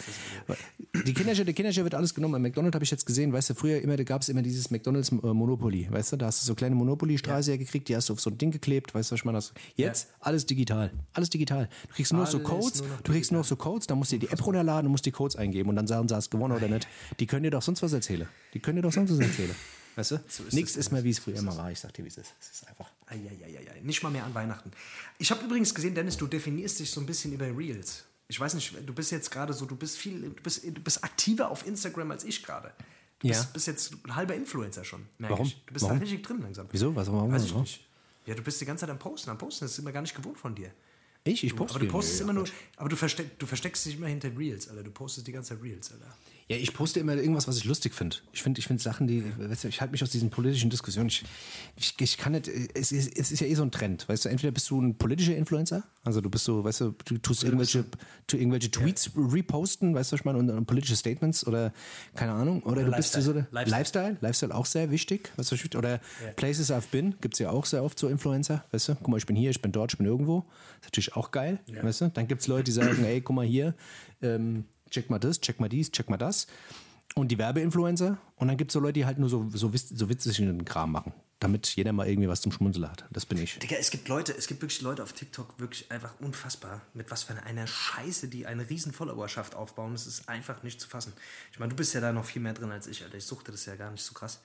[SPEAKER 2] Die Kinderschere, die Kinderschere wird alles genommen. Bei McDonald's habe ich jetzt gesehen, weißt du, früher immer, da gab es immer dieses McDonald's äh, Monopoly, weißt du, da hast du so kleine Monopoly-Straße hergekriegt, die hast du auf so ein Ding geklebt, weißt du, was ich meine? Das- Jetzt alles digital, alles digital. Du kriegst nur so Codes,
[SPEAKER 1] nur
[SPEAKER 2] du kriegst nur noch so Codes, dann musst du dir die App runterladen und musst die Codes eingeben und dann sagen sie, hast du gewonnen oder nicht. Die können dir doch sonst was erzählen. Die können dir doch sonst was erzählen. Weißt du? Nichts ist mehr, wie es früher immer war. Ich sag dir, wie es ist. Es ist einfach.
[SPEAKER 1] Eieieiei. Nicht mal mehr an Weihnachten. Ich habe übrigens gesehen, Dennis, du definierst dich so ein bisschen über Reels. Ich weiß nicht, du bist jetzt gerade so, du bist viel, du bist, du bist aktiver auf Instagram als ich gerade. Du
[SPEAKER 2] Ja.
[SPEAKER 1] bist, bist jetzt ein halber Influencer schon, merke
[SPEAKER 2] Warum?
[SPEAKER 1] ich. Du bist
[SPEAKER 2] Warum?
[SPEAKER 1] da richtig drin langsam.
[SPEAKER 2] Wieso? Was- warum?
[SPEAKER 1] Weiß ich
[SPEAKER 2] Warum?
[SPEAKER 1] nicht. Ja, du bist die ganze Zeit am Posten, am Posten. Das ist immer gar nicht gewohnt von dir.
[SPEAKER 2] Ich? Ich poste
[SPEAKER 1] Aber du postest immer nur, aber du, versteck, du versteckst dich immer hinter Reels, Alter. Du postest die ganze Zeit Reels, Alter.
[SPEAKER 2] Ja, ich poste immer irgendwas, was ich lustig finde. Ich finde ich find Sachen, die, weißt du, ich halte mich aus diesen politischen Diskussionen. Ich, ich, ich kann nicht, es ist, es ist ja eh so ein Trend, weißt du, entweder bist du ein politischer Influencer, also du bist so, weißt du, du tust irgendwelche, tu irgendwelche Tweets reposten, weißt du, was ich meine, und, und politische Statements oder keine Ahnung, oder, du bist so der
[SPEAKER 1] Lifestyle.
[SPEAKER 2] Lifestyle. Lifestyle, auch sehr wichtig, weißt du, oder Places I've been, gibt es ja auch sehr oft so Influencer, weißt du, guck mal, ich bin hier, ich bin dort, ich bin irgendwo, ist natürlich auch geil, weißt du, dann gibt es Leute, die sagen, ey, guck mal hier, ähm, check mal das, check mal dies, check mal das. Und die Werbeinfluencer. Und dann gibt es so Leute, die halt nur so, so, so witzigen Kram machen. Damit jeder mal irgendwie was zum Schmunzeln hat. Das bin ich.
[SPEAKER 1] Digga, es gibt Leute, es gibt wirklich Leute auf TikTok, wirklich einfach unfassbar, mit was für einer Scheiße, die eine riesen Followerschaft aufbauen. Das ist einfach nicht zu fassen. Ich meine, du bist ja da noch viel mehr drin als ich, Alter. Ich suchte das ja gar nicht so krass.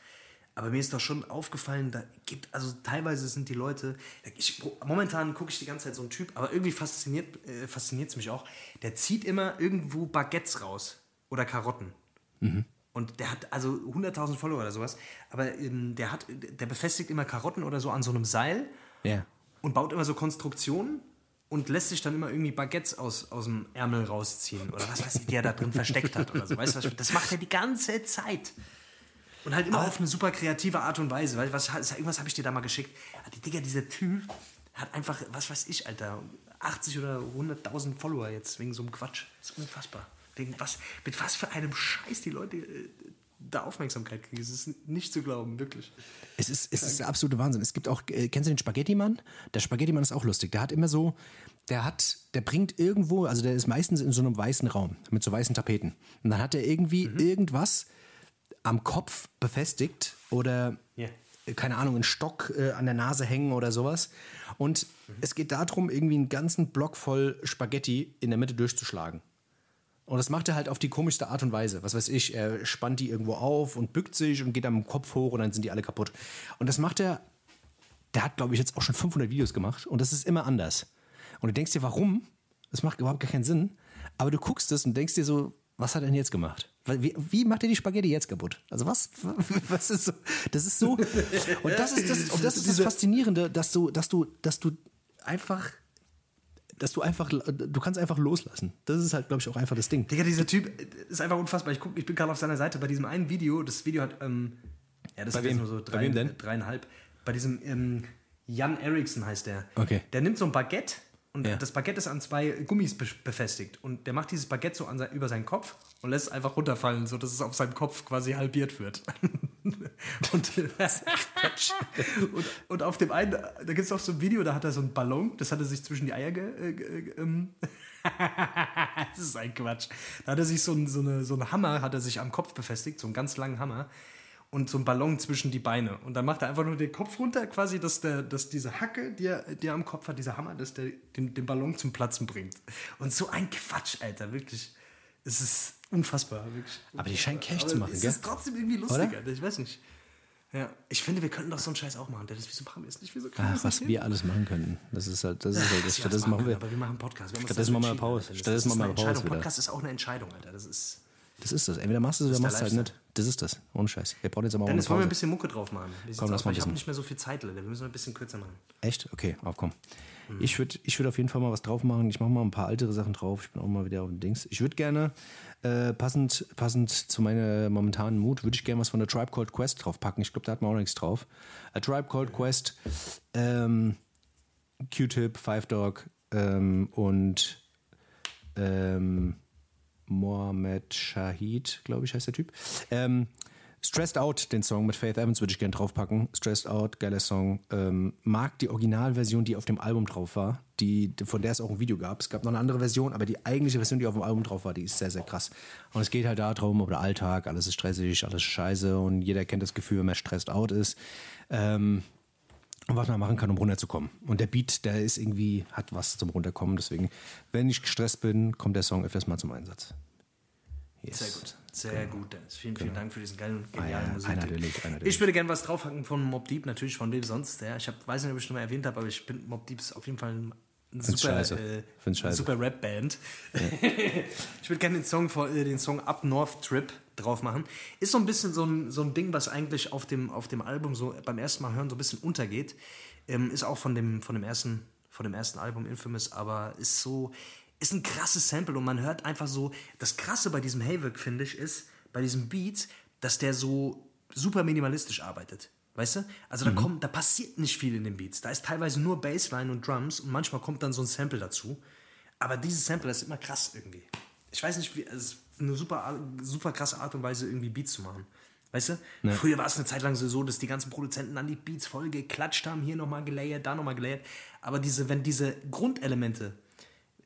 [SPEAKER 1] Aber mir ist doch schon aufgefallen, da gibt, also teilweise sind die Leute, ich, momentan gucke ich die ganze Zeit so einen Typ, aber irgendwie fasziniert äh, es mich auch, der zieht immer irgendwo Baguettes raus oder Karotten. Und der hat also 100.000 Follower oder sowas, aber ähm, der hat, der befestigt immer Karotten oder so an so einem Seil
[SPEAKER 2] Ja.
[SPEAKER 1] und baut immer so Konstruktionen und lässt sich dann immer irgendwie Baguettes aus, aus dem Ärmel rausziehen oder was weiß ich, die er da drin versteckt hat oder so. Weißt du, was das macht er die ganze Zeit. Und halt immer auf eine super kreative Art und Weise. Weil was, irgendwas habe ich dir da mal geschickt. Ah, Die Digga, dieser Typ hat einfach, was weiß ich, Alter, 80 oder 100.000 Follower jetzt wegen so einem Quatsch. Das ist unfassbar. Wegen was, mit was für einem Scheiß die Leute äh, da Aufmerksamkeit kriege. Es ist nicht zu glauben, wirklich.
[SPEAKER 2] Es ist, es ist der absolute Wahnsinn. Es gibt auch, äh, kennst du den Spaghetti-Mann? Der Spaghetti-Mann ist auch lustig. Der hat immer so, der hat, der bringt irgendwo, also der ist meistens in so einem weißen Raum mit so weißen Tapeten. Und dann hat er irgendwie
[SPEAKER 1] Mhm.
[SPEAKER 2] irgendwas am Kopf befestigt oder
[SPEAKER 1] Ja.
[SPEAKER 2] äh, keine Ahnung, einen Stock äh, an der Nase hängen oder sowas. Und es geht darum, irgendwie einen ganzen Block voll Spaghetti in der Mitte durchzuschlagen. Und das macht er halt auf die komischste Art und Weise. Was weiß ich, er spannt die irgendwo auf und bückt sich und geht dann mit dem Kopf hoch und dann sind die alle kaputt. Und das macht er, der hat, glaube ich, jetzt auch schon 500 Videos gemacht und das ist immer anders. Und du denkst dir, warum? Das macht überhaupt gar keinen Sinn. Aber du guckst es und denkst dir so, was hat er denn jetzt gemacht? Wie, wie macht er die Spaghetti jetzt kaputt? Also was, was ist so? Das ist so. Und das ist das, und das, ist das Faszinierende, dass du, dass du, dass du einfach, dass du einfach, du kannst einfach loslassen. Das ist halt, glaube ich, auch einfach das Ding.
[SPEAKER 1] Digga, dieser Typ ist einfach unfassbar. Ich, guck, ich bin gerade auf seiner Seite bei diesem einen Video. Das Video hat, ähm, ja, das
[SPEAKER 2] Bei wem?
[SPEAKER 1] nur so
[SPEAKER 2] Bei
[SPEAKER 1] drei,
[SPEAKER 2] denn?
[SPEAKER 1] dreieinhalb. Bei diesem ähm, Jan Eriksson heißt der.
[SPEAKER 2] Okay.
[SPEAKER 1] Der nimmt so ein Baguette und
[SPEAKER 2] Ja.
[SPEAKER 1] das Baguette ist an zwei Gummis be befestigt. Und der macht dieses Baguette so sein, über seinen Kopf und lässt es einfach runterfallen, sodass es auf seinem Kopf quasi halbiert wird. und, und, und auf dem einen, da gibt es auch so ein Video, da hat er so einen Ballon, das hat er sich zwischen die Eier ge, äh, ge, ähm, das ist ein Quatsch. Da hat er sich so, ein, so, eine, so einen Hammer, hat er sich am Kopf befestigt, so einen ganz langen Hammer und so einen Ballon zwischen die Beine. Und dann macht er einfach nur den Kopf runter, quasi, dass, der, dass diese Hacke, die er, die er am Kopf hat, dieser Hammer, dass der den, den Ballon zum Platzen bringt. Und so ein Quatsch, Alter, wirklich. Es ist unfassbar, wirklich.
[SPEAKER 2] Aber die scheinen Cash zu machen,
[SPEAKER 1] es
[SPEAKER 2] gell?
[SPEAKER 1] ist trotzdem irgendwie lustig,
[SPEAKER 2] Oder?
[SPEAKER 1] Alter, ich weiß nicht. Ja, ich finde, wir könnten doch so einen Scheiß auch machen. Das, wieso machen wir es nicht? Wieso
[SPEAKER 2] Ach,
[SPEAKER 1] es
[SPEAKER 2] was
[SPEAKER 1] nicht
[SPEAKER 2] wir alles machen könnten. Das ist halt, das ist halt, das,
[SPEAKER 1] wir
[SPEAKER 2] stattdessen machen wir.
[SPEAKER 1] Aber wir machen einen Podcast. Wir
[SPEAKER 2] Stattdessen machen wir Pause. Stattdessen machen wir Pause wieder.
[SPEAKER 1] Podcast ist auch eine Entscheidung, Alter. Das ist.
[SPEAKER 2] Das ist das. Entweder machst du es oder machst du halt
[SPEAKER 1] Lifestyle.
[SPEAKER 2] nicht. Das ist das. Ohne Scheiß. Wir brauchen jetzt aber auch
[SPEAKER 1] Dennis, wollen wir ein bisschen Mucke drauf machen?
[SPEAKER 2] Komm, lass mal
[SPEAKER 1] Ich habe nicht mehr so viel Zeit, Alter. Wir müssen ein bisschen kürzer machen.
[SPEAKER 2] Echt? Okay, auch komm.
[SPEAKER 1] Mhm.
[SPEAKER 2] Ich würde ich würd auf jeden Fall mal was drauf machen. Ich mache mal ein paar ältere Sachen drauf. Ich bin auch mal wieder auf dem Dings. Ich würde gerne, äh, passend, passend zu meiner momentanen Mut, würde ich gerne was von der Tribe Called Quest draufpacken. Ich glaube, da hat man auch nichts drauf. A Tribe Called Quest, ähm, Q-Tip, Five Dog ähm, und ähm, Mohamed Shahid, glaube ich, heißt der Typ. Ähm, Stressed Out, den Song mit Faith Evans, würde ich gerne draufpacken. Stressed Out, geiler Song. Ähm, mag die Originalversion, die auf dem Album drauf war, die, von der es auch ein Video gab. Es gab noch eine andere Version, aber die eigentliche Version, die auf dem Album drauf war, die ist sehr, sehr krass. Und es geht halt darum, über den Alltag, alles ist stressig, alles ist scheiße und jeder kennt das Gefühl, wenn man stressed out ist. Ähm, was man machen kann, um runterzukommen. Und der Beat, der ist irgendwie, hat was zum Runterkommen. Deswegen, wenn ich gestresst bin, kommt der Song öfters mal zum Einsatz. Yes.
[SPEAKER 1] Sehr gut. Sehr gut, Dennis. Vielen, vielen Dank für diesen geilen,
[SPEAKER 2] Ah, ja,
[SPEAKER 1] genialen Musik.
[SPEAKER 2] einer der Leg, einer der
[SPEAKER 1] Ich würde gerne was draufhacken von Mob Deep, natürlich von wem sonst. Ja, ich hab, weiß nicht, ob ich schon mal erwähnt habe, aber ich bin Mob Deep ist auf jeden Fall ein
[SPEAKER 2] Find's
[SPEAKER 1] super,
[SPEAKER 2] scheiße.
[SPEAKER 1] äh,
[SPEAKER 2] Find's scheiße.
[SPEAKER 1] super Rap-Band. ich würde gerne den Song, vor- äh, den Song Up North Trip drauf machen. Ist so ein bisschen so ein, so ein Ding, was eigentlich auf dem, auf dem Album so beim ersten Mal hören so ein bisschen untergeht. Ähm, ist auch von dem, von dem ersten, von dem ersten Album Infamous, aber ist so, ist ein krasses Sample und man hört einfach so, das Krasse bei diesem Haywork, finde ich, ist, bei diesem Beat, dass der so super minimalistisch arbeitet. Weißt du? Also da, kommt, da passiert nicht viel in den Beats. Da ist teilweise nur Bassline und Drums und manchmal kommt dann so ein Sample dazu. Aber dieses Sample ist immer krass irgendwie. Ich weiß nicht, wie, es ist eine super, super krasse Art und Weise, irgendwie Beats zu machen. Weißt du? Früher war es eine Zeit lang so, dass die ganzen Produzenten dann die Beats voll geklatscht haben, hier nochmal gelayert, da nochmal gelayert. Aber diese, wenn diese Grundelemente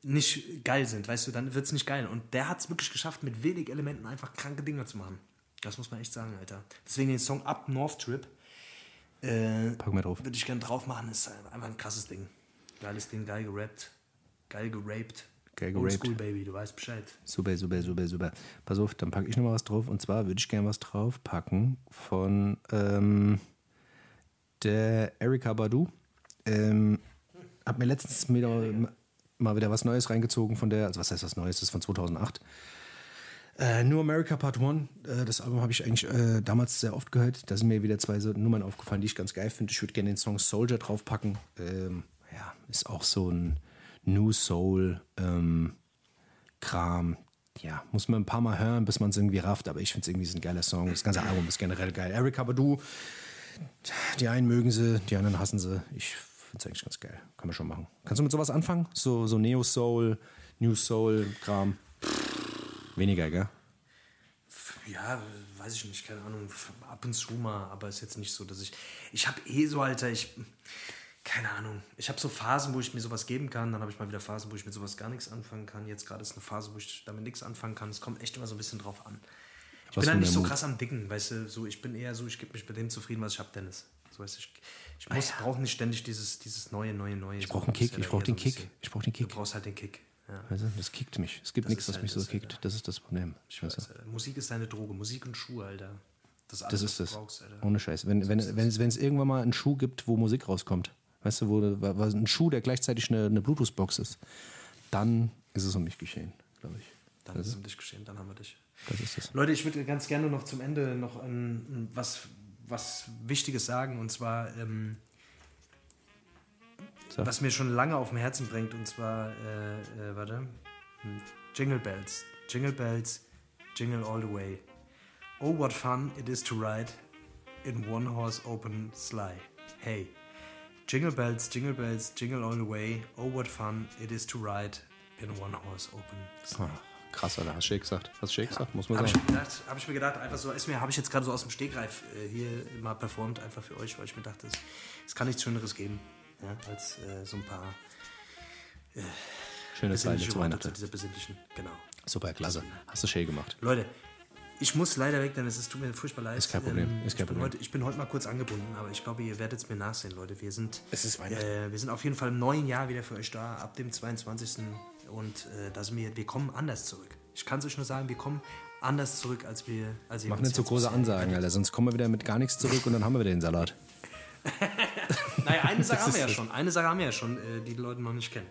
[SPEAKER 1] nicht geil sind, weißt du, dann wird es nicht geil. Und der hat es wirklich geschafft, mit wenig Elementen einfach kranke Dinge zu machen. Das muss man echt sagen, Alter. Deswegen den Song Up North Trip äh,
[SPEAKER 2] Pack mal drauf.
[SPEAKER 1] würde ich gerne drauf machen. Ist einfach ein krasses Ding. Geiles Ding, geil gerappt. Geil geraped.
[SPEAKER 2] Geil
[SPEAKER 1] Old
[SPEAKER 2] geraped.
[SPEAKER 1] School Baby, du weißt Bescheid.
[SPEAKER 2] Super, super, super, super. Pass auf, dann packe ich noch mal was drauf. Und zwar würde ich gerne was draufpacken von ähm, der Erika Badu. Ähm, hab mir letztens wieder, mal wieder was Neues reingezogen von der, also was heißt was Neues, das ist von 2008. Äh, New America Part 1, äh, das Album habe ich eigentlich äh, damals sehr oft gehört. Da sind mir wieder zwei so Nummern aufgefallen, die ich ganz geil finde. Ich würde gerne den Song Soldier draufpacken. Ähm, ja, ist auch so ein New Soul ähm, Kram. Ja, muss man ein paar Mal hören, bis man es irgendwie rafft, aber ich finde es irgendwie so ein geiler Song. Das ganze Album ist generell geil. Erika Badu, die einen mögen sie, die anderen hassen sie. Ich finde es eigentlich ganz geil. Kann man schon machen. Kannst du mit sowas anfangen? So, so Neo Soul, New Soul Kram? Weniger, gell?
[SPEAKER 1] Ja, weiß ich nicht, keine Ahnung, ab und zu mal, aber ist jetzt nicht so, dass ich. Ich habe eh so, Alter, ich. Keine Ahnung. Ich habe so Phasen, wo ich mir sowas geben kann, dann habe ich mal wieder Phasen, wo ich mit sowas gar nichts anfangen kann. Jetzt gerade ist eine Phase, wo ich damit nichts anfangen kann. Es kommt echt immer so ein bisschen drauf an. Ich
[SPEAKER 2] Was
[SPEAKER 1] bin halt nicht so
[SPEAKER 2] Mut?
[SPEAKER 1] krass am Dicken, weißt du, so, ich bin eher so, ich gebe mich mit dem zufrieden, was ich habe, Dennis. So, weißt du, ich, ich muss, brauche nicht ständig dieses, dieses neue, neue, neue.
[SPEAKER 2] Ich brauche einen Kick, ich brauche den Kick. Ich brauche den
[SPEAKER 1] Du
[SPEAKER 2] Kick.
[SPEAKER 1] brauchst halt den Kick. Ja.
[SPEAKER 2] Weißt du, das kickt mich. Es gibt
[SPEAKER 1] Das
[SPEAKER 2] nichts, was
[SPEAKER 1] halt
[SPEAKER 2] mich so
[SPEAKER 1] das,
[SPEAKER 2] kickt.
[SPEAKER 1] Alter.
[SPEAKER 2] Das ist das Problem.
[SPEAKER 1] Ich weiß, Alter. Musik ist deine Droge. Musik und Schuhe, Alter. Das ist, alles,
[SPEAKER 2] Das ist das.
[SPEAKER 1] brauchst.
[SPEAKER 2] Ohne Scheiß. Wenn, wenn, wenn, es, wenn es irgendwann mal einen Schuh gibt, wo Musik rauskommt, weißt du, wo wo- ein Schuh, der gleichzeitig eine, eine Bluetooth-Box ist, dann ist es um mich geschehen, glaube ich.
[SPEAKER 1] Dann ist es um dich geschehen, dann haben wir dich.
[SPEAKER 2] Das ist es.
[SPEAKER 1] Leute, ich würde ganz gerne noch zum Ende noch ähm, was, was Wichtiges sagen. Und zwar, ähm,
[SPEAKER 2] Sag.
[SPEAKER 1] was mir schon lange auf dem Herzen brennt. Und zwar, äh, äh, warte, Hm. Jingle Bells. Jingle Bells, Jingle All the Way. Oh, what fun it is to ride in one horse open sleigh. Hey. Jingle Bells, Jingle Bells, Jingle All the Way. Oh, what fun it is to ride in one horse open sleigh.
[SPEAKER 2] Ah, krass, Alter. Hast du gesagt? Hast du gesagt? Muss man
[SPEAKER 1] Habe ich,
[SPEAKER 2] sagen.
[SPEAKER 1] mir gedacht- hab ich mir gedacht, einfach so, ist mir, habe ich jetzt gerade so aus dem Stegreif äh, hier mal performt, einfach für euch, weil ich mir dachte, es, es kann nichts Schöneres geben, ja, als äh, so ein paar
[SPEAKER 2] Schöne Zeile
[SPEAKER 1] besinnliche
[SPEAKER 2] zu Weihnachten.
[SPEAKER 1] dieser besinnlichen, genau.
[SPEAKER 2] Super, klasse. Hast du schön gemacht.
[SPEAKER 1] Leute, ich muss leider weg, denn es tut mir furchtbar leid. Ähm,
[SPEAKER 2] Ist kein Problem, ist kein
[SPEAKER 1] ich, bin
[SPEAKER 2] Problem.
[SPEAKER 1] heute, ich bin heute mal kurz angebunden, aber ich glaube, ihr werdet es mir nachsehen, Leute. Wir sind,
[SPEAKER 2] Es ist Weihnachten.
[SPEAKER 1] äh, wir sind auf jeden Fall im neuen Jahr wieder für euch da, ab dem 22. Und äh, da sind wir, wir kommen anders zurück. Ich kann es euch nur sagen, wir kommen anders zurück, als wir als
[SPEAKER 2] Mach nicht so große Ansagen, Alter, sonst kommen wir wieder mit gar nichts zurück und dann haben wir wieder den Salat.
[SPEAKER 1] Naja, eine Sache haben wir ja
[SPEAKER 2] ist-
[SPEAKER 1] schon. Eine Sache haben wir ja schon, äh, die die Leute noch nicht kennen.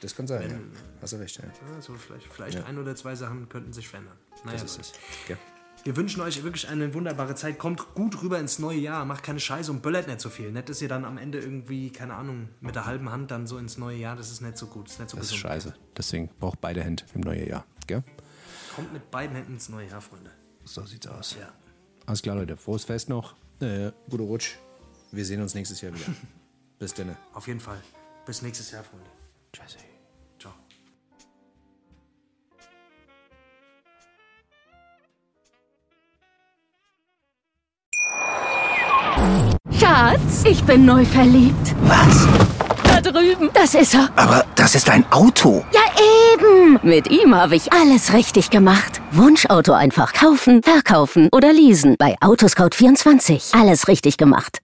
[SPEAKER 2] Das kann sein, ja. Hast du recht, ja.
[SPEAKER 1] Also vielleicht, vielleicht ein oder zwei Sachen könnten sich verändern. Naja,
[SPEAKER 2] Das ist es. Ja.
[SPEAKER 1] Wir wünschen euch wirklich eine wunderbare Zeit. Kommt gut rüber ins neue Jahr. Macht keine Scheiße und böllert nicht so viel. Nicht, dass ihr dann am Ende irgendwie, keine Ahnung, mit der halben Hand dann so ins neue Jahr. Das ist nicht so gut. Das ist nicht so
[SPEAKER 2] Das ist scheiße. Deswegen braucht beide Hände im neuen Jahr. Gell?
[SPEAKER 1] Kommt mit beiden Händen ins neue Jahr, Freunde.
[SPEAKER 2] So sieht's aus.
[SPEAKER 1] Ja.
[SPEAKER 2] Alles klar, Leute. Frohes Fest noch. Äh, gute Rutsch. Wir sehen uns nächstes Jahr wieder. Bis dann.
[SPEAKER 1] Auf jeden Fall. Bis nächstes Jahr, Freunde.
[SPEAKER 2] Tschüssi.
[SPEAKER 1] Ciao.
[SPEAKER 4] Schatz, ich bin neu verliebt.
[SPEAKER 5] Was?
[SPEAKER 4] Da drüben. Das ist er.
[SPEAKER 5] Aber das ist ein Auto.
[SPEAKER 4] Ja, eben. Mit ihm habe ich alles richtig gemacht. Wunschauto einfach kaufen, verkaufen oder leasen. Bei Autoscout24. Alles richtig gemacht.